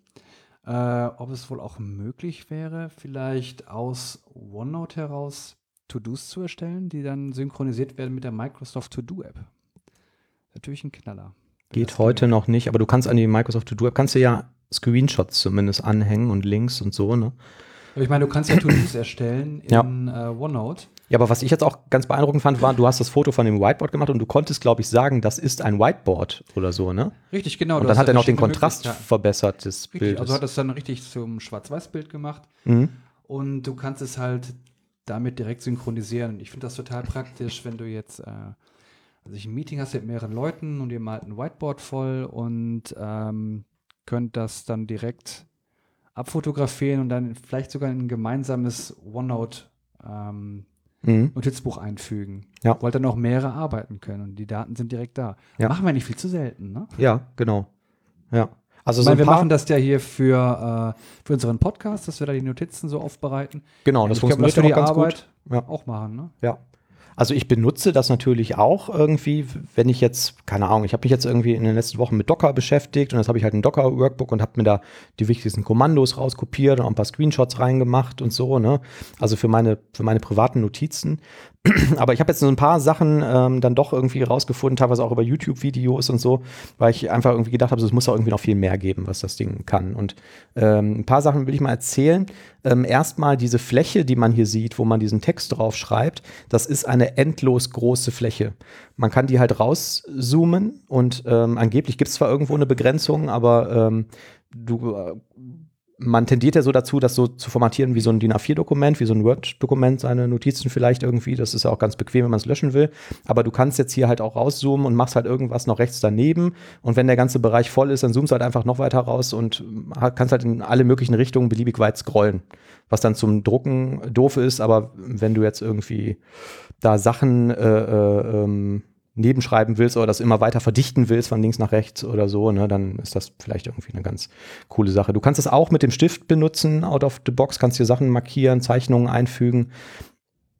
äh, ob es wohl auch möglich wäre, vielleicht aus OneNote heraus To-Dos zu erstellen, die dann synchronisiert werden mit der Microsoft To-Do-App. Natürlich ein Knaller. Geht heute geht. noch nicht, aber du kannst an die Microsoft To-Do-App, kannst du ja Screenshots zumindest anhängen und Links und so, ne? Aber ich meine, du kannst ja To-Dos erstellen in ja. äh, OneNote. Ja, aber was ich jetzt auch ganz beeindruckend fand, war, du hast das Foto von dem Whiteboard gemacht und du konntest, glaube ich, sagen, das ist ein Whiteboard oder so, ne? Richtig, genau. Und dann hat er noch den Kontrast verbessert des richtig, Bildes. Also hat es dann richtig zum Schwarz-Weiß-Bild gemacht. Mhm. Und du kannst es halt damit direkt synchronisieren. Ich finde das total praktisch, wenn du jetzt äh, also ich ein Meeting hast mit mehreren Leuten und ihr malt ein Whiteboard voll und ähm, könnt das dann direkt abfotografieren und dann vielleicht sogar in ein gemeinsames OneNote ähm, mhm. Notizbuch einfügen. Ja. Wollt dann auch mehrere arbeiten können und die Daten sind direkt da. Ja. Machen wir nicht viel zu selten, ne? Ja, genau. Ja. Also so meine, wir machen das ja hier für, äh, für unseren Podcast, dass wir da die Notizen so aufbereiten. Genau, das funktioniert ja auch ganz Arbeit gut. Ja. Auch machen, ne? Ja. Also ich benutze das natürlich auch irgendwie, wenn ich jetzt, keine Ahnung, ich habe mich jetzt irgendwie in den letzten Wochen mit Docker beschäftigt und jetzt habe ich halt ein Docker-Workbook und habe mir da die wichtigsten Kommandos rauskopiert und auch ein paar Screenshots reingemacht und so, ne? Also für meine, für meine privaten Notizen. Aber ich habe jetzt so ein paar Sachen ähm, dann doch irgendwie rausgefunden, teilweise auch über YouTube-Videos und so, weil ich einfach irgendwie gedacht habe, es muss auch irgendwie noch viel mehr geben, was das Ding kann. Und ähm, ein paar Sachen will ich mal erzählen. Ähm, erstmal diese Fläche, die man hier sieht, wo man diesen Text drauf schreibt, das ist eine endlos große Fläche. Man kann die halt rauszoomen und ähm, angeblich gibt es zwar irgendwo eine Begrenzung, aber ähm, du äh, man tendiert ja so dazu, das so zu formatieren wie so ein DIN A4-Dokument, wie so ein Word-Dokument, seine Notizen vielleicht irgendwie. Das ist ja auch ganz bequem, wenn man es löschen will. Aber du kannst jetzt hier halt auch rauszoomen und machst halt irgendwas noch rechts daneben. Und wenn der ganze Bereich voll ist, dann zoomst du halt einfach noch weiter raus und kannst halt in alle möglichen Richtungen beliebig weit scrollen. Was dann zum Drucken doof ist, aber wenn du jetzt irgendwie da Sachen äh, äh, ähm, nebenschreiben willst oder das immer weiter verdichten willst von links nach rechts oder so, ne, dann ist das vielleicht irgendwie eine ganz coole Sache. Du kannst es auch mit dem Stift benutzen, out of the box, kannst dir Sachen markieren, Zeichnungen einfügen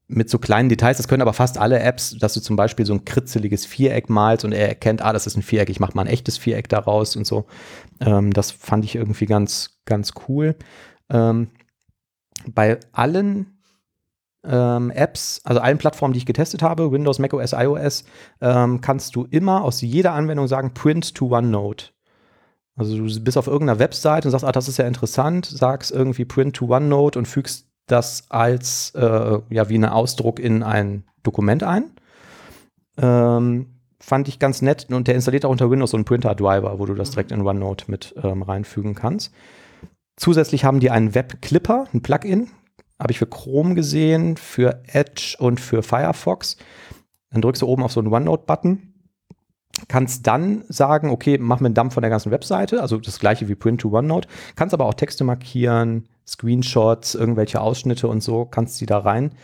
mit so kleinen Details. Das können aber fast alle Apps, dass du zum Beispiel so ein kritzeliges Viereck malst und er erkennt, ah, das ist ein Viereck, ich mache mal ein echtes Viereck daraus und so. Ähm, das fand ich irgendwie ganz, ganz cool. Ähm, bei allen ähm, Apps, also allen Plattformen, die ich getestet habe, Windows, macOS, iOS, ähm, kannst du immer aus jeder Anwendung sagen, print to OneNote. Also du bist auf irgendeiner Website und sagst, ah, das ist ja interessant, sagst irgendwie print to OneNote und fügst das als, äh, ja, wie ein Ausdruck in ein Dokument ein. Ähm, fand ich ganz nett und der installiert auch unter Windows so einen Printer-Driver, wo du das direkt in OneNote mit ähm, reinfügen kannst. Zusätzlich haben die einen Web-Clipper, ein Plugin, habe ich für Chrome gesehen, für Edge und für Firefox. Dann drückst du oben auf so einen OneNote-Button, kannst dann sagen, okay, mach mir einen Dump von der ganzen Webseite, also das gleiche wie Print to OneNote, kannst aber auch Texte markieren, Screenshots, irgendwelche Ausschnitte und so, kannst die da rein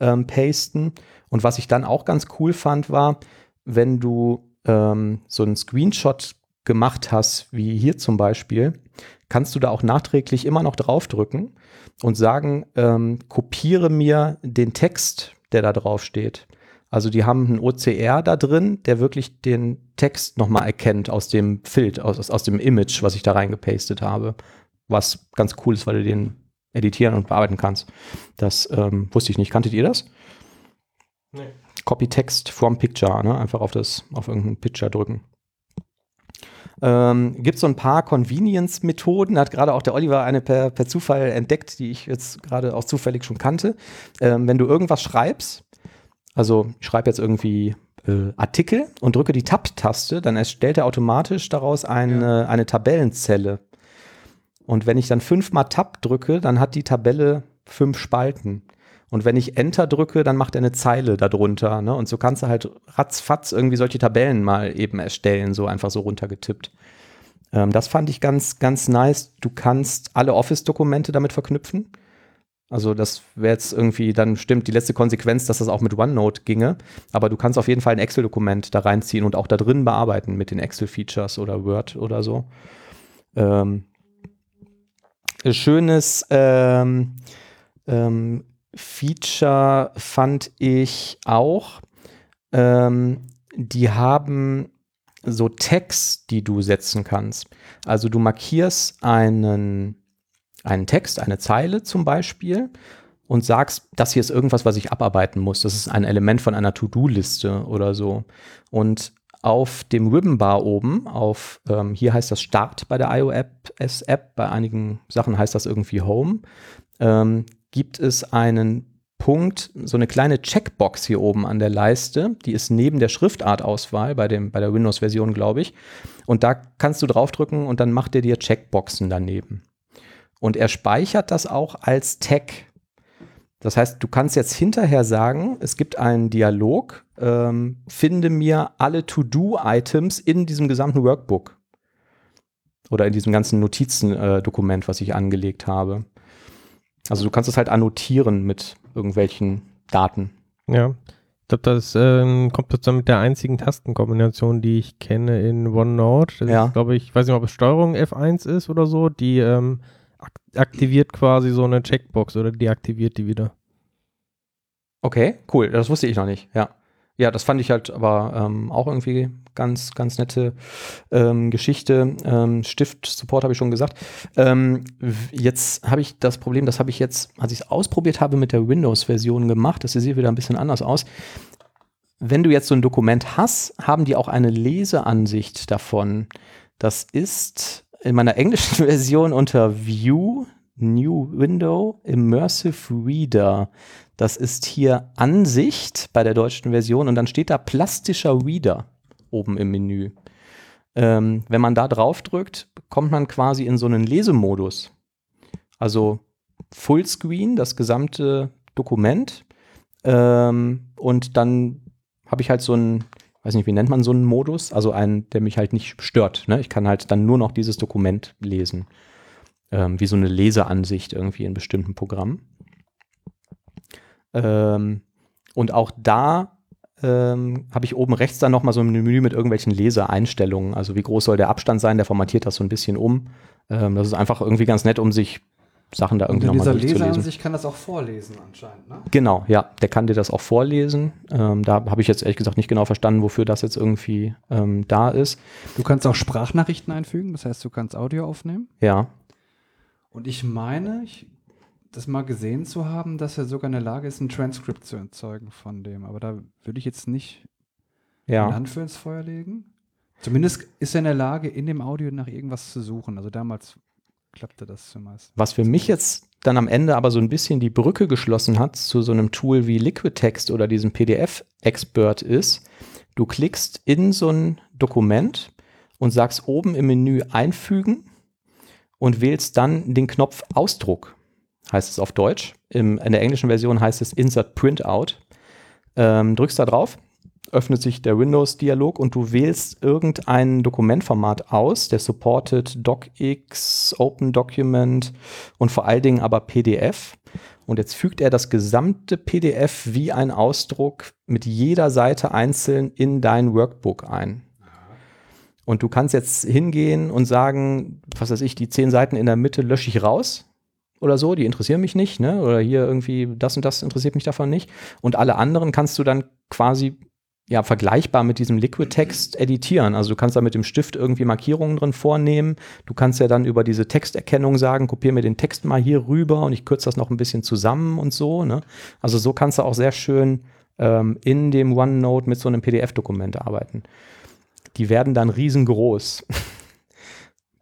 ähm, pasten. Und was ich dann auch ganz cool fand, war, wenn du ähm, so einen Screenshot gemacht hast, wie hier zum Beispiel, kannst du da auch nachträglich immer noch draufdrücken und sagen, ähm, kopiere mir den Text, der da drauf steht. Also die haben einen OCR da drin, der wirklich den Text nochmal erkennt aus dem Bild, aus, aus dem Image, was ich da reingepastet habe. Was ganz cool ist, weil du den editieren und bearbeiten kannst. Das ähm, wusste ich nicht. Kanntet ihr das? Nee. Copy Text from Picture, ne? einfach auf, das, auf irgendein Picture drücken. Ähm, Gibt so ein paar Convenience-Methoden, hat gerade auch der Oliver eine per, per Zufall entdeckt, die ich jetzt gerade auch zufällig schon kannte. Ähm, wenn du irgendwas schreibst, also ich schreibe jetzt irgendwie äh, Artikel und drücke die Tab-Taste, dann erstellt er automatisch daraus eine, ja. eine Tabellenzelle. Und wenn ich dann fünfmal Tab drücke, dann hat die Tabelle fünf Spalten. Und wenn ich Enter drücke, dann macht er eine Zeile darunter. Ne? Und so kannst du halt ratzfatz irgendwie solche Tabellen mal eben erstellen, so einfach so runtergetippt. Ähm, das fand ich ganz, ganz nice. Du kannst alle Office-Dokumente damit verknüpfen. Also das wäre jetzt irgendwie dann stimmt die letzte Konsequenz, dass das auch mit OneNote ginge. Aber du kannst auf jeden Fall ein Excel-Dokument da reinziehen und auch da drin bearbeiten mit den Excel-Features oder Word oder so. Ähm, schönes ähm, ähm, Feature fand ich auch, ähm, die haben so Tags, die du setzen kannst. Also du markierst einen, einen Text, eine Zeile zum Beispiel und sagst, das hier ist irgendwas, was ich abarbeiten muss. Das ist ein Element von einer To-Do-Liste oder so. Und auf dem Ribbon-Bar oben, auf ähm, hier heißt das Start bei der iOS-App, bei einigen Sachen heißt das irgendwie Home. Ähm, gibt es einen Punkt, so eine kleine Checkbox hier oben an der Leiste, die ist neben der Schriftartauswahl bei, dem, bei der Windows-Version, glaube ich. Und da kannst du draufdrücken und dann macht er dir Checkboxen daneben. Und er speichert das auch als Tag. Das heißt, du kannst jetzt hinterher sagen, es gibt einen Dialog, ähm, finde mir alle To-Do-Items in diesem gesamten Workbook. Oder in diesem ganzen Notizendokument, äh, was ich angelegt habe. Also du kannst es halt annotieren mit irgendwelchen Daten. Ja. Ich glaube, das ähm, kommt jetzt mit der einzigen Tastenkombination, die ich kenne in OneNote. Das ja. ist, glaube ich, weiß nicht, ob es Steuerung F1 ist oder so, die ähm, ak aktiviert quasi so eine Checkbox oder deaktiviert die wieder. Okay, cool. Das wusste ich noch nicht, ja. Ja, das fand ich halt aber ähm, auch irgendwie ganz, ganz nette ähm, Geschichte. Ähm, Stift-Support habe ich schon gesagt. Ähm, jetzt habe ich das Problem, das habe ich jetzt, als ich es ausprobiert habe, mit der Windows-Version gemacht. Das sieht wieder ein bisschen anders aus. Wenn du jetzt so ein Dokument hast, haben die auch eine Leseansicht davon. Das ist in meiner englischen Version unter View, New Window, Immersive Reader. Das ist hier Ansicht bei der deutschen Version und dann steht da plastischer Reader oben im Menü. Ähm, wenn man da drauf drückt, kommt man quasi in so einen Lesemodus. Also Fullscreen, das gesamte Dokument. Ähm, und dann habe ich halt so einen, weiß nicht, wie nennt man so einen Modus? Also einen, der mich halt nicht stört. Ne? Ich kann halt dann nur noch dieses Dokument lesen. Ähm, wie so eine Leseansicht irgendwie in bestimmten Programmen. Ähm, und auch da ähm, habe ich oben rechts dann nochmal so ein Menü mit irgendwelchen Leseeinstellungen. Also wie groß soll der Abstand sein, der formatiert das so ein bisschen um. Ähm, das ist einfach irgendwie ganz nett, um sich Sachen da irgendwie nochmal durchzulesen. Dieser Leser sich kann das auch vorlesen anscheinend, ne? Genau, ja, der kann dir das auch vorlesen. Ähm, da habe ich jetzt ehrlich gesagt nicht genau verstanden, wofür das jetzt irgendwie ähm, da ist. Du kannst auch Sprachnachrichten einfügen, das heißt, du kannst Audio aufnehmen. Ja. Und ich meine, ich das mal gesehen zu haben, dass er sogar in der Lage ist, ein Transkript zu erzeugen von dem. Aber da würde ich jetzt nicht ja. eine Hand für ins Feuer legen. Zumindest ist er in der Lage, in dem Audio nach irgendwas zu suchen. Also damals klappte das zumeist. Was für mich jetzt dann am Ende aber so ein bisschen die Brücke geschlossen hat zu so einem Tool wie Liquid Text oder diesem PDF-Expert ist, du klickst in so ein Dokument und sagst oben im Menü einfügen und wählst dann den Knopf Ausdruck heißt es auf Deutsch. Im, in der englischen Version heißt es Insert Printout. Ähm, drückst da drauf, öffnet sich der Windows-Dialog und du wählst irgendein Dokumentformat aus, der supportet DocX, Open Document und vor allen Dingen aber PDF. Und jetzt fügt er das gesamte PDF wie ein Ausdruck mit jeder Seite einzeln in dein Workbook ein. Und du kannst jetzt hingehen und sagen, was weiß ich, die zehn Seiten in der Mitte lösche ich raus oder so, die interessieren mich nicht, ne? Oder hier irgendwie das und das interessiert mich davon nicht. Und alle anderen kannst du dann quasi ja vergleichbar mit diesem Liquid Text editieren. Also du kannst da mit dem Stift irgendwie Markierungen drin vornehmen. Du kannst ja dann über diese Texterkennung sagen, kopiere mir den Text mal hier rüber und ich kürze das noch ein bisschen zusammen und so. Ne? Also so kannst du auch sehr schön ähm, in dem OneNote mit so einem PDF-Dokument arbeiten. Die werden dann riesengroß.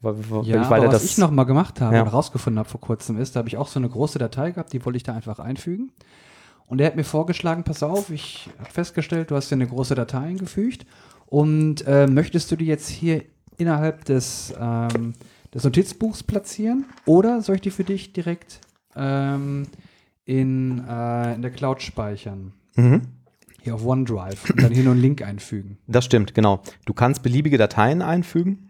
weil, ja, aber was ich noch mal gemacht habe ja. und rausgefunden habe vor kurzem ist, da habe ich auch so eine große Datei gehabt, die wollte ich da einfach einfügen. Und er hat mir vorgeschlagen, pass auf, ich habe festgestellt, du hast ja eine große Datei eingefügt und äh, möchtest du die jetzt hier innerhalb des, ähm, des Notizbuchs platzieren oder soll ich die für dich direkt ähm, in, äh, in der Cloud speichern? Mhm. Hier auf OneDrive und dann hier nur einen Link einfügen. Das stimmt, genau. Du kannst beliebige Dateien einfügen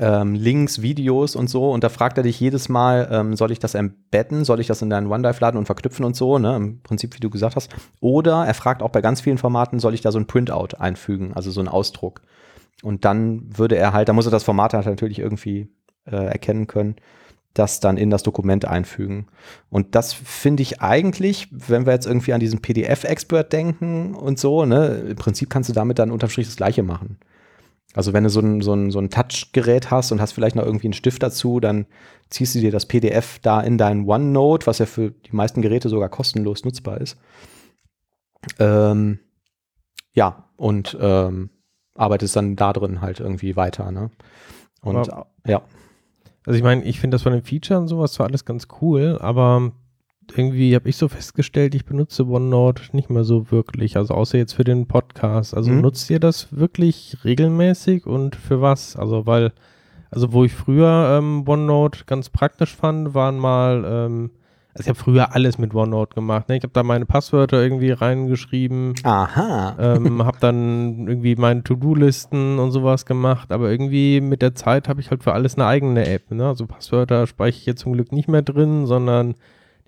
ähm, Links, Videos und so. Und da fragt er dich jedes Mal, ähm, soll ich das embedden, soll ich das in deinen OneDrive laden und verknüpfen und so, ne? Im Prinzip, wie du gesagt hast. Oder er fragt auch bei ganz vielen Formaten, soll ich da so ein Printout einfügen, also so ein Ausdruck. Und dann würde er halt, da muss er das Format halt natürlich irgendwie äh, erkennen können, das dann in das Dokument einfügen. Und das finde ich eigentlich, wenn wir jetzt irgendwie an diesen PDF-Expert denken und so, ne, im Prinzip kannst du damit dann unterm Strich das Gleiche machen. Also wenn du so ein, so ein, so ein Touchgerät hast und hast vielleicht noch irgendwie einen Stift dazu, dann ziehst du dir das PDF da in dein OneNote, was ja für die meisten Geräte sogar kostenlos nutzbar ist. Ähm, ja, und ähm, arbeitest dann da drin halt irgendwie weiter. Ne? Und aber, ja. Also ich meine, ich finde das von den Features und sowas zwar alles ganz cool, aber irgendwie habe ich so festgestellt, ich benutze OneNote nicht mehr so wirklich, also außer jetzt für den Podcast. Also mhm. nutzt ihr das wirklich regelmäßig und für was? Also weil, also wo ich früher ähm, OneNote ganz praktisch fand, waren mal, ähm, also ich habe früher alles mit OneNote gemacht. Ne? Ich habe da meine Passwörter irgendwie reingeschrieben. Aha. Ähm, habe dann irgendwie meine To-Do-Listen und sowas gemacht. Aber irgendwie mit der Zeit habe ich halt für alles eine eigene App. Ne? Also Passwörter speichere ich jetzt zum Glück nicht mehr drin, sondern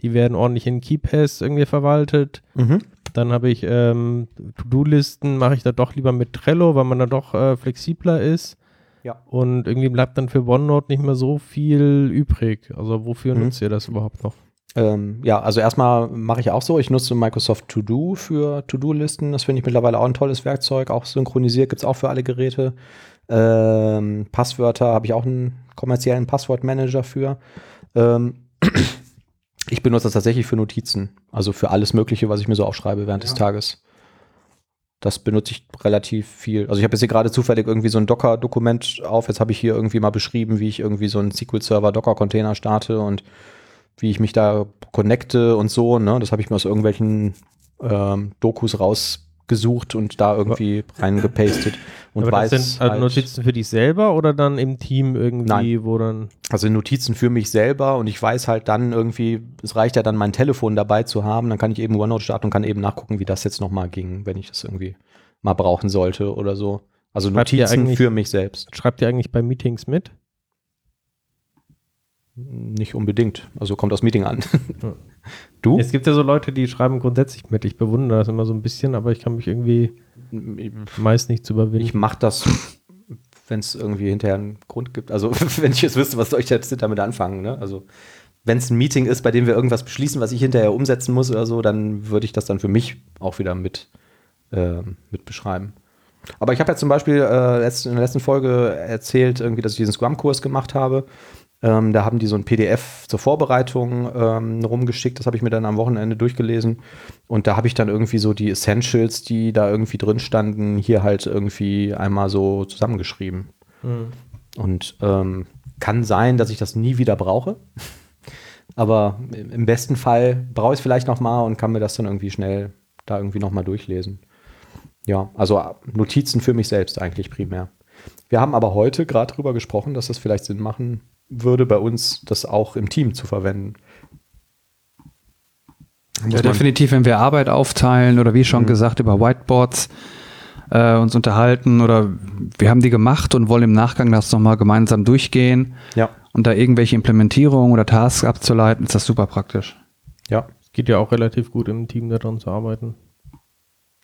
die werden ordentlich in KeyPass irgendwie verwaltet. Mhm. Dann habe ich ähm, To-Do-Listen, mache ich da doch lieber mit Trello, weil man da doch äh, flexibler ist. Ja. Und irgendwie bleibt dann für OneNote nicht mehr so viel übrig. Also wofür mhm. nutzt ihr das überhaupt noch? Ähm, ja, also erstmal mache ich auch so, ich nutze Microsoft To Do für To-Do-Listen. Das finde ich mittlerweile auch ein tolles Werkzeug. Auch synchronisiert gibt es auch für alle Geräte. Ähm, Passwörter habe ich auch einen kommerziellen Passwortmanager für. Ähm, ich benutze das tatsächlich für Notizen, also für alles Mögliche, was ich mir so aufschreibe während ja. des Tages. Das benutze ich relativ viel. Also ich habe jetzt hier gerade zufällig irgendwie so ein Docker-Dokument auf. Jetzt habe ich hier irgendwie mal beschrieben, wie ich irgendwie so einen SQL-Server Docker-Container starte und wie ich mich da connecte und so. Ne? Das habe ich mir aus irgendwelchen ähm, Dokus raus gesucht und da irgendwie reingepastet und Aber weiß. Das sind halt Notizen für dich selber oder dann im Team irgendwie, Nein. wo dann. Also Notizen für mich selber und ich weiß halt dann irgendwie, es reicht ja dann mein Telefon dabei zu haben, dann kann ich eben OneNote starten und kann eben nachgucken, wie das jetzt nochmal ging, wenn ich das irgendwie mal brauchen sollte oder so. Also Notizen für mich selbst. Schreibt ihr eigentlich bei Meetings mit? Nicht unbedingt. Also kommt das Meeting an. Du? Es gibt ja so Leute, die schreiben grundsätzlich mit. Ich bewundere das immer so ein bisschen, aber ich kann mich irgendwie meist nicht zu überwinden. Ich mache das, wenn es irgendwie hinterher einen Grund gibt. Also wenn ich jetzt wüsste, was soll ich jetzt damit anfangen. Ne? Also wenn es ein Meeting ist, bei dem wir irgendwas beschließen, was ich hinterher umsetzen muss oder so, dann würde ich das dann für mich auch wieder mit, äh, mit beschreiben. Aber ich habe ja zum Beispiel äh, in der letzten Folge erzählt, irgendwie, dass ich diesen Scrum-Kurs gemacht habe. Ähm, da haben die so ein PDF zur Vorbereitung ähm, rumgeschickt. Das habe ich mir dann am Wochenende durchgelesen. Und da habe ich dann irgendwie so die Essentials, die da irgendwie drin standen, hier halt irgendwie einmal so zusammengeschrieben. Mhm. Und ähm, kann sein, dass ich das nie wieder brauche. Aber im besten Fall brauche ich es vielleicht noch mal und kann mir das dann irgendwie schnell da irgendwie noch mal durchlesen. Ja, also Notizen für mich selbst eigentlich primär. Wir haben aber heute gerade darüber gesprochen, dass das vielleicht Sinn machen würde bei uns, das auch im Team zu verwenden. Ja, definitiv, wenn wir Arbeit aufteilen oder wie schon mhm. gesagt über Whiteboards äh, uns unterhalten oder wir haben die gemacht und wollen im Nachgang das nochmal gemeinsam durchgehen ja. und da irgendwelche Implementierungen oder Tasks abzuleiten, ist das super praktisch. Ja. Es geht ja auch relativ gut im Team daran zu arbeiten.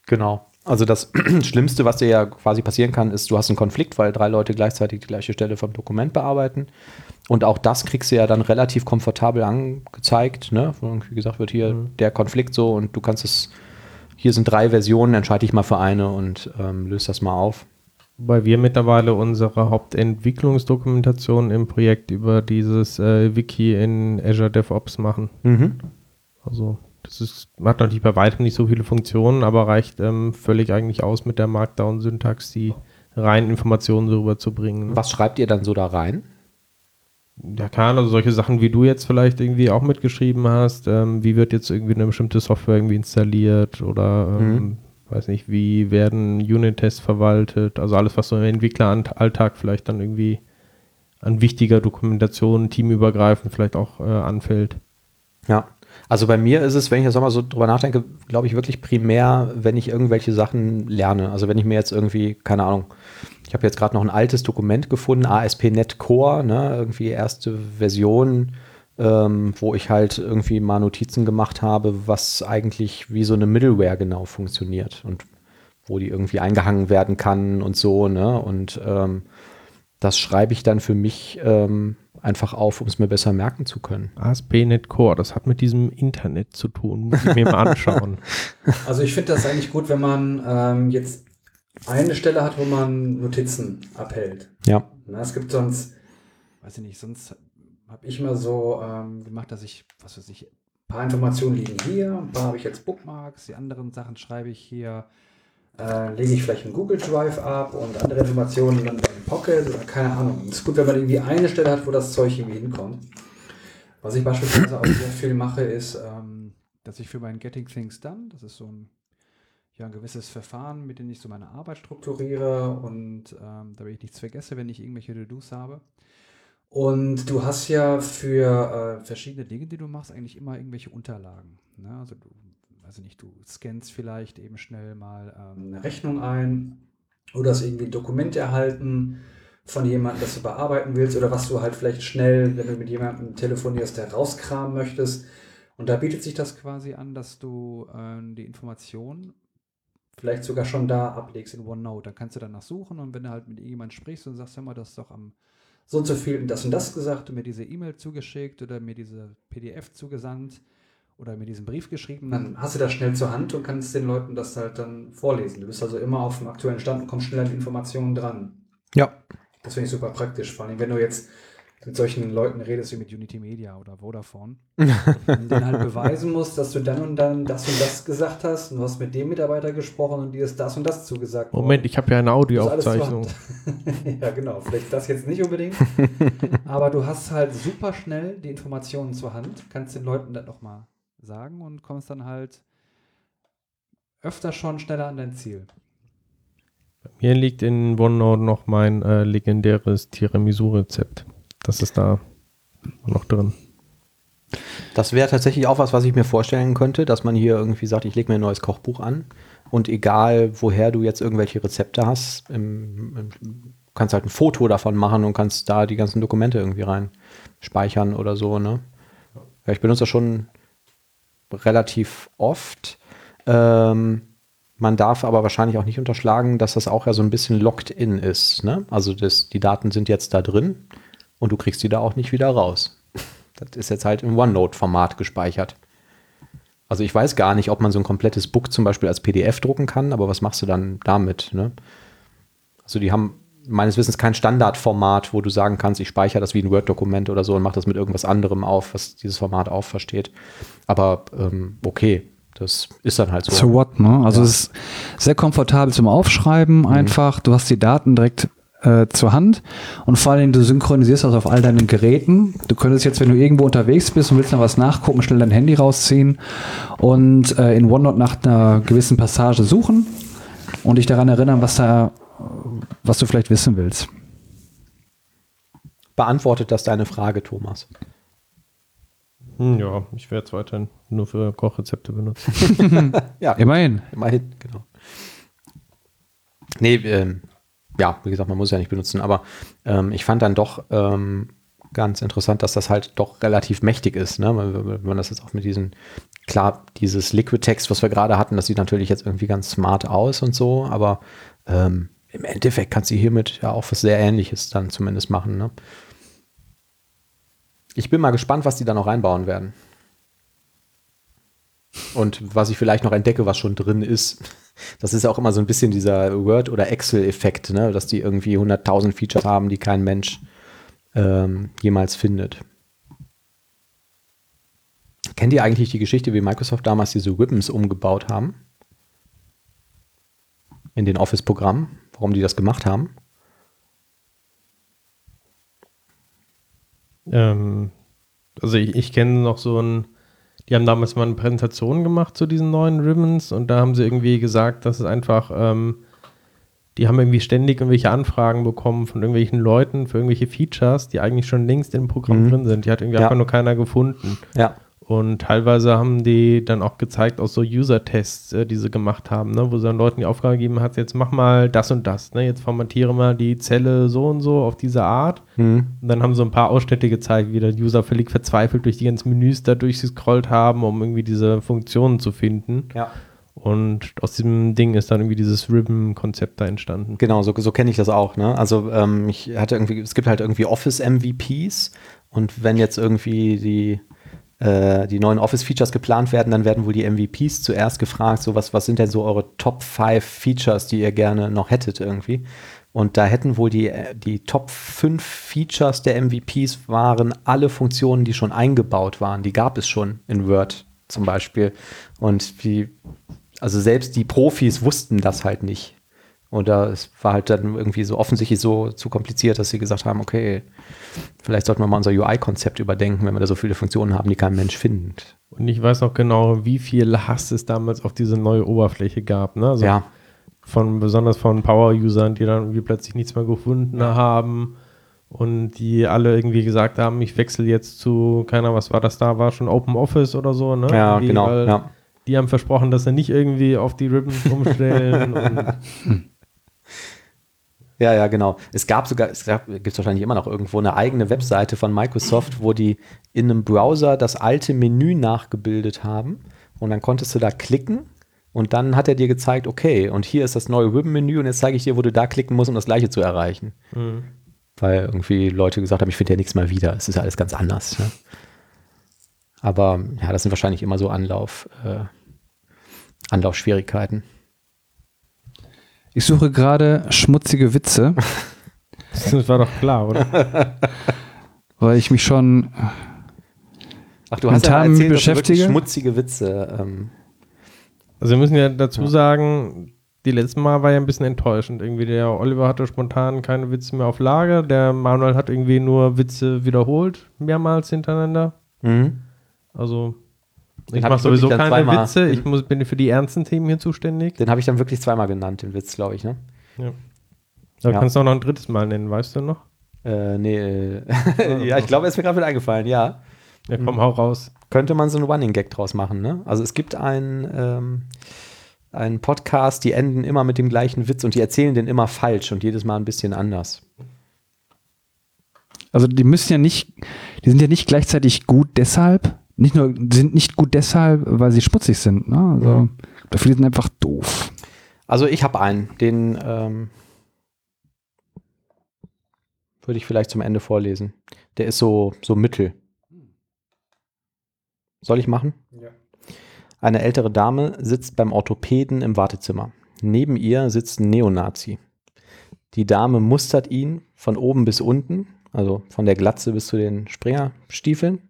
Genau. Also das Schlimmste, was dir ja quasi passieren kann, ist, du hast einen Konflikt, weil drei Leute gleichzeitig die gleiche Stelle vom Dokument bearbeiten. Und auch das kriegst du ja dann relativ komfortabel angezeigt. Ne? Wie gesagt, wird hier mhm. der Konflikt so und du kannst es, hier sind drei Versionen, entscheide dich mal für eine und ähm, löst das mal auf. Weil wir mittlerweile unsere Hauptentwicklungsdokumentation im Projekt über dieses äh, Wiki in Azure DevOps machen. Mhm. Also das ist, hat natürlich bei weitem nicht so viele Funktionen, aber reicht ähm, völlig eigentlich aus mit der Markdown-Syntax, die reinen Informationen darüber zu bringen. Was schreibt ihr dann so da rein? Ja, kann, also solche Sachen, wie du jetzt vielleicht irgendwie auch mitgeschrieben hast. Ähm, wie wird jetzt irgendwie eine bestimmte Software irgendwie installiert oder ähm, mhm. weiß nicht, wie werden Unit-Tests verwaltet? Also alles, was so im Entwickleralltag vielleicht dann irgendwie an wichtiger Dokumentation, teamübergreifend vielleicht auch äh, anfällt. Ja, also bei mir ist es, wenn ich jetzt nochmal so drüber nachdenke, glaube ich wirklich primär, wenn ich irgendwelche Sachen lerne. Also wenn ich mir jetzt irgendwie, keine Ahnung, ich habe jetzt gerade noch ein altes Dokument gefunden, ASP.NET Core, ne, irgendwie erste Version, ähm, wo ich halt irgendwie mal Notizen gemacht habe, was eigentlich wie so eine Middleware genau funktioniert und wo die irgendwie eingehangen werden kann und so, ne? Und ähm, das schreibe ich dann für mich ähm, einfach auf, um es mir besser merken zu können. ASP.NET Core, das hat mit diesem Internet zu tun, muss ich mir mal anschauen. Also ich finde das eigentlich gut, wenn man ähm, jetzt eine Stelle hat, wo man Notizen abhält. Ja. Na, es gibt sonst, weiß ich nicht, sonst habe ich mal so ähm, gemacht, dass ich, was weiß ich, ein paar Informationen liegen hier, ein paar habe ich jetzt Bookmarks, die anderen Sachen schreibe ich hier äh, lege ich vielleicht einen Google Drive ab und andere Informationen dann in Pocket oder keine Ahnung. Es ist gut, wenn man irgendwie eine Stelle hat, wo das Zeug irgendwie hinkommt. Was ich beispielsweise auch sehr viel mache, ist, ähm, dass ich für mein Getting Things Done, das ist so ein, ja, ein gewisses Verfahren, mit dem ich so meine Arbeit strukturiere und ähm, damit ich nichts vergesse, wenn ich irgendwelche To-Dos habe. Und du hast ja für äh, verschiedene Dinge, die du machst, eigentlich immer irgendwelche Unterlagen. Ne? Also du also nicht, du scannst vielleicht eben schnell mal ähm, eine Rechnung ein oder hast irgendwie ein Dokument erhalten von jemandem, das du bearbeiten willst oder was du halt vielleicht schnell, wenn du mit jemandem telefonierst, der rauskramen möchtest. Und da bietet sich das quasi an, dass du äh, die Information vielleicht sogar schon da ablegst in OneNote. Dann kannst du danach suchen und wenn du halt mit jemandem sprichst und sagst, hör mal, das ist doch am so und so viel das und das gesagt und mir diese E-Mail zugeschickt oder mir diese PDF zugesandt, oder mir diesen Brief geschrieben, dann hast du das schnell zur Hand und kannst den Leuten das halt dann vorlesen. Du bist also immer auf dem aktuellen Stand und kommst schnell an Informationen dran. Ja. Das finde ich super praktisch, vor allem wenn du jetzt mit solchen Leuten redest wie mit Unity Media oder Vodafone und denen halt beweisen musst, dass du dann und dann das und das gesagt hast und du hast mit dem Mitarbeiter gesprochen und dir ist das und das zugesagt Moment, ich habe ja eine Audioaufzeichnung. ja, genau. Vielleicht das jetzt nicht unbedingt. aber du hast halt super schnell die Informationen zur Hand, kannst den Leuten dann nochmal sagen und kommst dann halt öfter schon schneller an dein Ziel. Bei mir liegt in OneNote noch mein äh, legendäres Tiramisu-Rezept. Das ist da noch drin. Das wäre tatsächlich auch was, was ich mir vorstellen könnte, dass man hier irgendwie sagt, ich lege mir ein neues Kochbuch an und egal, woher du jetzt irgendwelche Rezepte hast, im, im, kannst halt ein Foto davon machen und kannst da die ganzen Dokumente irgendwie rein speichern oder so, ne? Ja, ich benutze das schon relativ oft. Ähm, man darf aber wahrscheinlich auch nicht unterschlagen, dass das auch ja so ein bisschen locked in ist. Ne? Also das, die Daten sind jetzt da drin und du kriegst die da auch nicht wieder raus. Das ist jetzt halt im OneNote-Format gespeichert. Also ich weiß gar nicht, ob man so ein komplettes Book zum Beispiel als PDF drucken kann, aber was machst du dann damit? Ne? Also die haben meines Wissens kein Standardformat, wo du sagen kannst, ich speichere das wie ein Word-Dokument oder so und mache das mit irgendwas anderem auf, was dieses Format auch versteht. Aber ähm, okay, das ist dann halt so. So what, ne? Also ja. es ist sehr komfortabel zum Aufschreiben mhm. einfach. Du hast die Daten direkt äh, zur Hand und vor allem du synchronisierst das auf all deinen Geräten. Du könntest jetzt, wenn du irgendwo unterwegs bist und willst noch was nachgucken, schnell dein Handy rausziehen und äh, in OneNote nach einer gewissen Passage suchen und dich daran erinnern, was da was du vielleicht wissen willst. Beantwortet das deine Frage, Thomas? Hm, ja, ich werde es weiterhin nur für Kochrezepte benutzen. ja, immerhin. Immerhin, genau. Nee, ähm, ja, wie gesagt, man muss es ja nicht benutzen, aber ähm, ich fand dann doch ähm, ganz interessant, dass das halt doch relativ mächtig ist. Ne? Wenn man das jetzt auch mit diesen, klar, dieses Liquid Text, was wir gerade hatten, das sieht natürlich jetzt irgendwie ganz smart aus und so, aber ähm, im Endeffekt kannst du hiermit ja auch was sehr Ähnliches dann zumindest machen. Ne? Ich bin mal gespannt, was die da noch reinbauen werden. Und was ich vielleicht noch entdecke, was schon drin ist. Das ist auch immer so ein bisschen dieser Word- oder Excel-Effekt, ne? dass die irgendwie 100.000 Features haben, die kein Mensch ähm, jemals findet. Kennt ihr eigentlich die Geschichte, wie Microsoft damals diese Ribbons umgebaut haben? In den Office-Programmen, warum die das gemacht haben? Ähm, also ich, ich kenne noch so ein, die haben damals mal eine Präsentation gemacht zu diesen neuen Ribbons und da haben sie irgendwie gesagt, dass es einfach, ähm, die haben irgendwie ständig irgendwelche Anfragen bekommen von irgendwelchen Leuten für irgendwelche Features, die eigentlich schon längst im Programm Mhm. drin sind. Die hat irgendwie Ja. einfach nur keiner gefunden. Ja. Und teilweise haben die dann auch gezeigt aus so User-Tests, äh, die sie gemacht haben, ne, wo sie dann Leuten die Aufgabe gegeben hat, jetzt mach mal das und das, ne, jetzt formatiere mal die Zelle so und so auf diese Art. Hm. Und dann haben sie ein paar Ausschnitte gezeigt, wie der User völlig verzweifelt durch die ganzen Menüs da durchgescrollt haben, um irgendwie diese Funktionen zu finden. Ja. Und aus diesem Ding ist dann irgendwie dieses Ribbon-Konzept da entstanden. Genau, so, so kenne ich das auch. Ne? Also ähm, ich hatte irgendwie, es gibt halt irgendwie Office-MVPs und wenn jetzt irgendwie die, äh, die neuen Office-Features geplant werden, dann werden wohl die MVPs zuerst gefragt, so was, was sind denn so eure Top 5 Features, die ihr gerne noch hättet irgendwie. Und da hätten wohl die, die Top 5 Features der MVPs waren alle Funktionen, die schon eingebaut waren. Die gab es schon in Word zum Beispiel. Und die, also selbst die Profis wussten das halt nicht. Oder es war halt dann irgendwie so offensichtlich so zu kompliziert, dass sie gesagt haben, okay, vielleicht sollten wir mal unser UI-Konzept überdenken, wenn wir da so viele Funktionen haben, die kein Mensch findet. Und ich weiß noch genau, wie viel Hass es damals auf diese neue Oberfläche gab. Ne? Also ja, von besonders von Power-Usern, die dann irgendwie plötzlich nichts mehr gefunden haben und die alle irgendwie gesagt haben, ich wechsle jetzt zu, keiner, was war das da, war schon Open Office oder so, ne? ja, Irgendwie, genau. Ja. Die haben versprochen, dass sie nicht irgendwie auf die Ribbons umstellen und ja, ja, genau. Es gab sogar, es gibt es wahrscheinlich immer noch irgendwo eine eigene Webseite von Microsoft, wo die in einem Browser das alte Menü nachgebildet haben und dann konntest du da klicken und dann hat er dir gezeigt, okay, und hier ist das neue Ribbon-Menü und jetzt zeige ich dir, wo du da klicken musst, um das gleiche zu erreichen. Mhm. weil irgendwie Leute gesagt haben, ich finde ja nichts mehr wieder. Es ist ja alles ganz anders. Ne? Aber ja, das sind wahrscheinlich immer so Anlauf, äh, Anlaufschwierigkeiten. Ich suche gerade schmutzige Witze, das war doch klar, oder? weil ich mich schon. Ach, du Mental hast ja erzählt, beschäftige? schmutzige Witze. Ähm, Also wir müssen ja dazu sagen, die letzten Mal war ja ein bisschen enttäuschend. Irgendwie der Oliver hatte spontan keine Witze mehr auf Lager, der Manuel hat irgendwie nur Witze wiederholt, mehrmals hintereinander. mhm. Also ich mache sowieso dann keine zweimal- Witze, ich muss, bin für die ernsten Themen hier zuständig. Den habe ich dann wirklich zweimal genannt, den Witz, glaube ich. Ne? Da Ja. kannst du auch noch ein drittes Mal nennen, weißt du noch? Äh, nee, äh, ja, ich glaube, er ist mir gerade wieder eingefallen, ja. Ja, komm, hau raus. könnte man so einen Running Gag draus machen, ne? Also es gibt einen, ähm, einen Podcast, die enden immer mit dem gleichen Witz und die erzählen den immer falsch und jedes Mal ein bisschen anders. Also die müssen ja nicht, die sind ja nicht gleichzeitig gut deshalb, nicht nur, sind nicht gut deshalb, weil sie schmutzig sind. Ne? Also dafür sind einfach doof. Also ich habe einen, den ähm, würde ich vielleicht zum Ende vorlesen. Der ist so, so mittel. Soll ich machen? Ja. Eine ältere Dame sitzt beim Orthopäden im Wartezimmer. Neben ihr sitzt ein Neonazi. Die Dame mustert ihn von oben bis unten, also von der Glatze bis zu den Springerstiefeln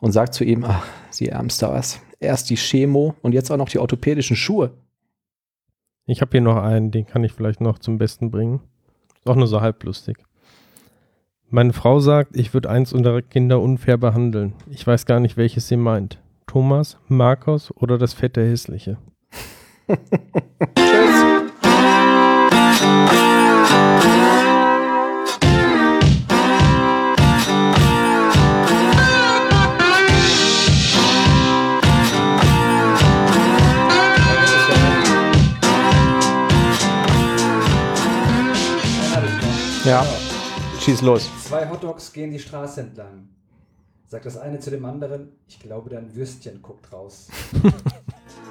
und sagt zu ihm, ach, Sie ärmster was. Erst die Chemo und jetzt auch noch die orthopädischen Schuhe. Ich habe hier noch einen, den kann ich vielleicht noch zum Besten bringen. Ist auch nur so halblustig. Meine Frau sagt, ich würde eins unserer Kinder unfair behandeln. Ich weiß gar nicht, welches sie meint. Thomas, Markus oder das fette Hässliche. Ja. Schieß los. Zwei Hotdogs gehen die Straße entlang. Sagt das eine zu dem anderen, ich glaube, dein Würstchen guckt raus.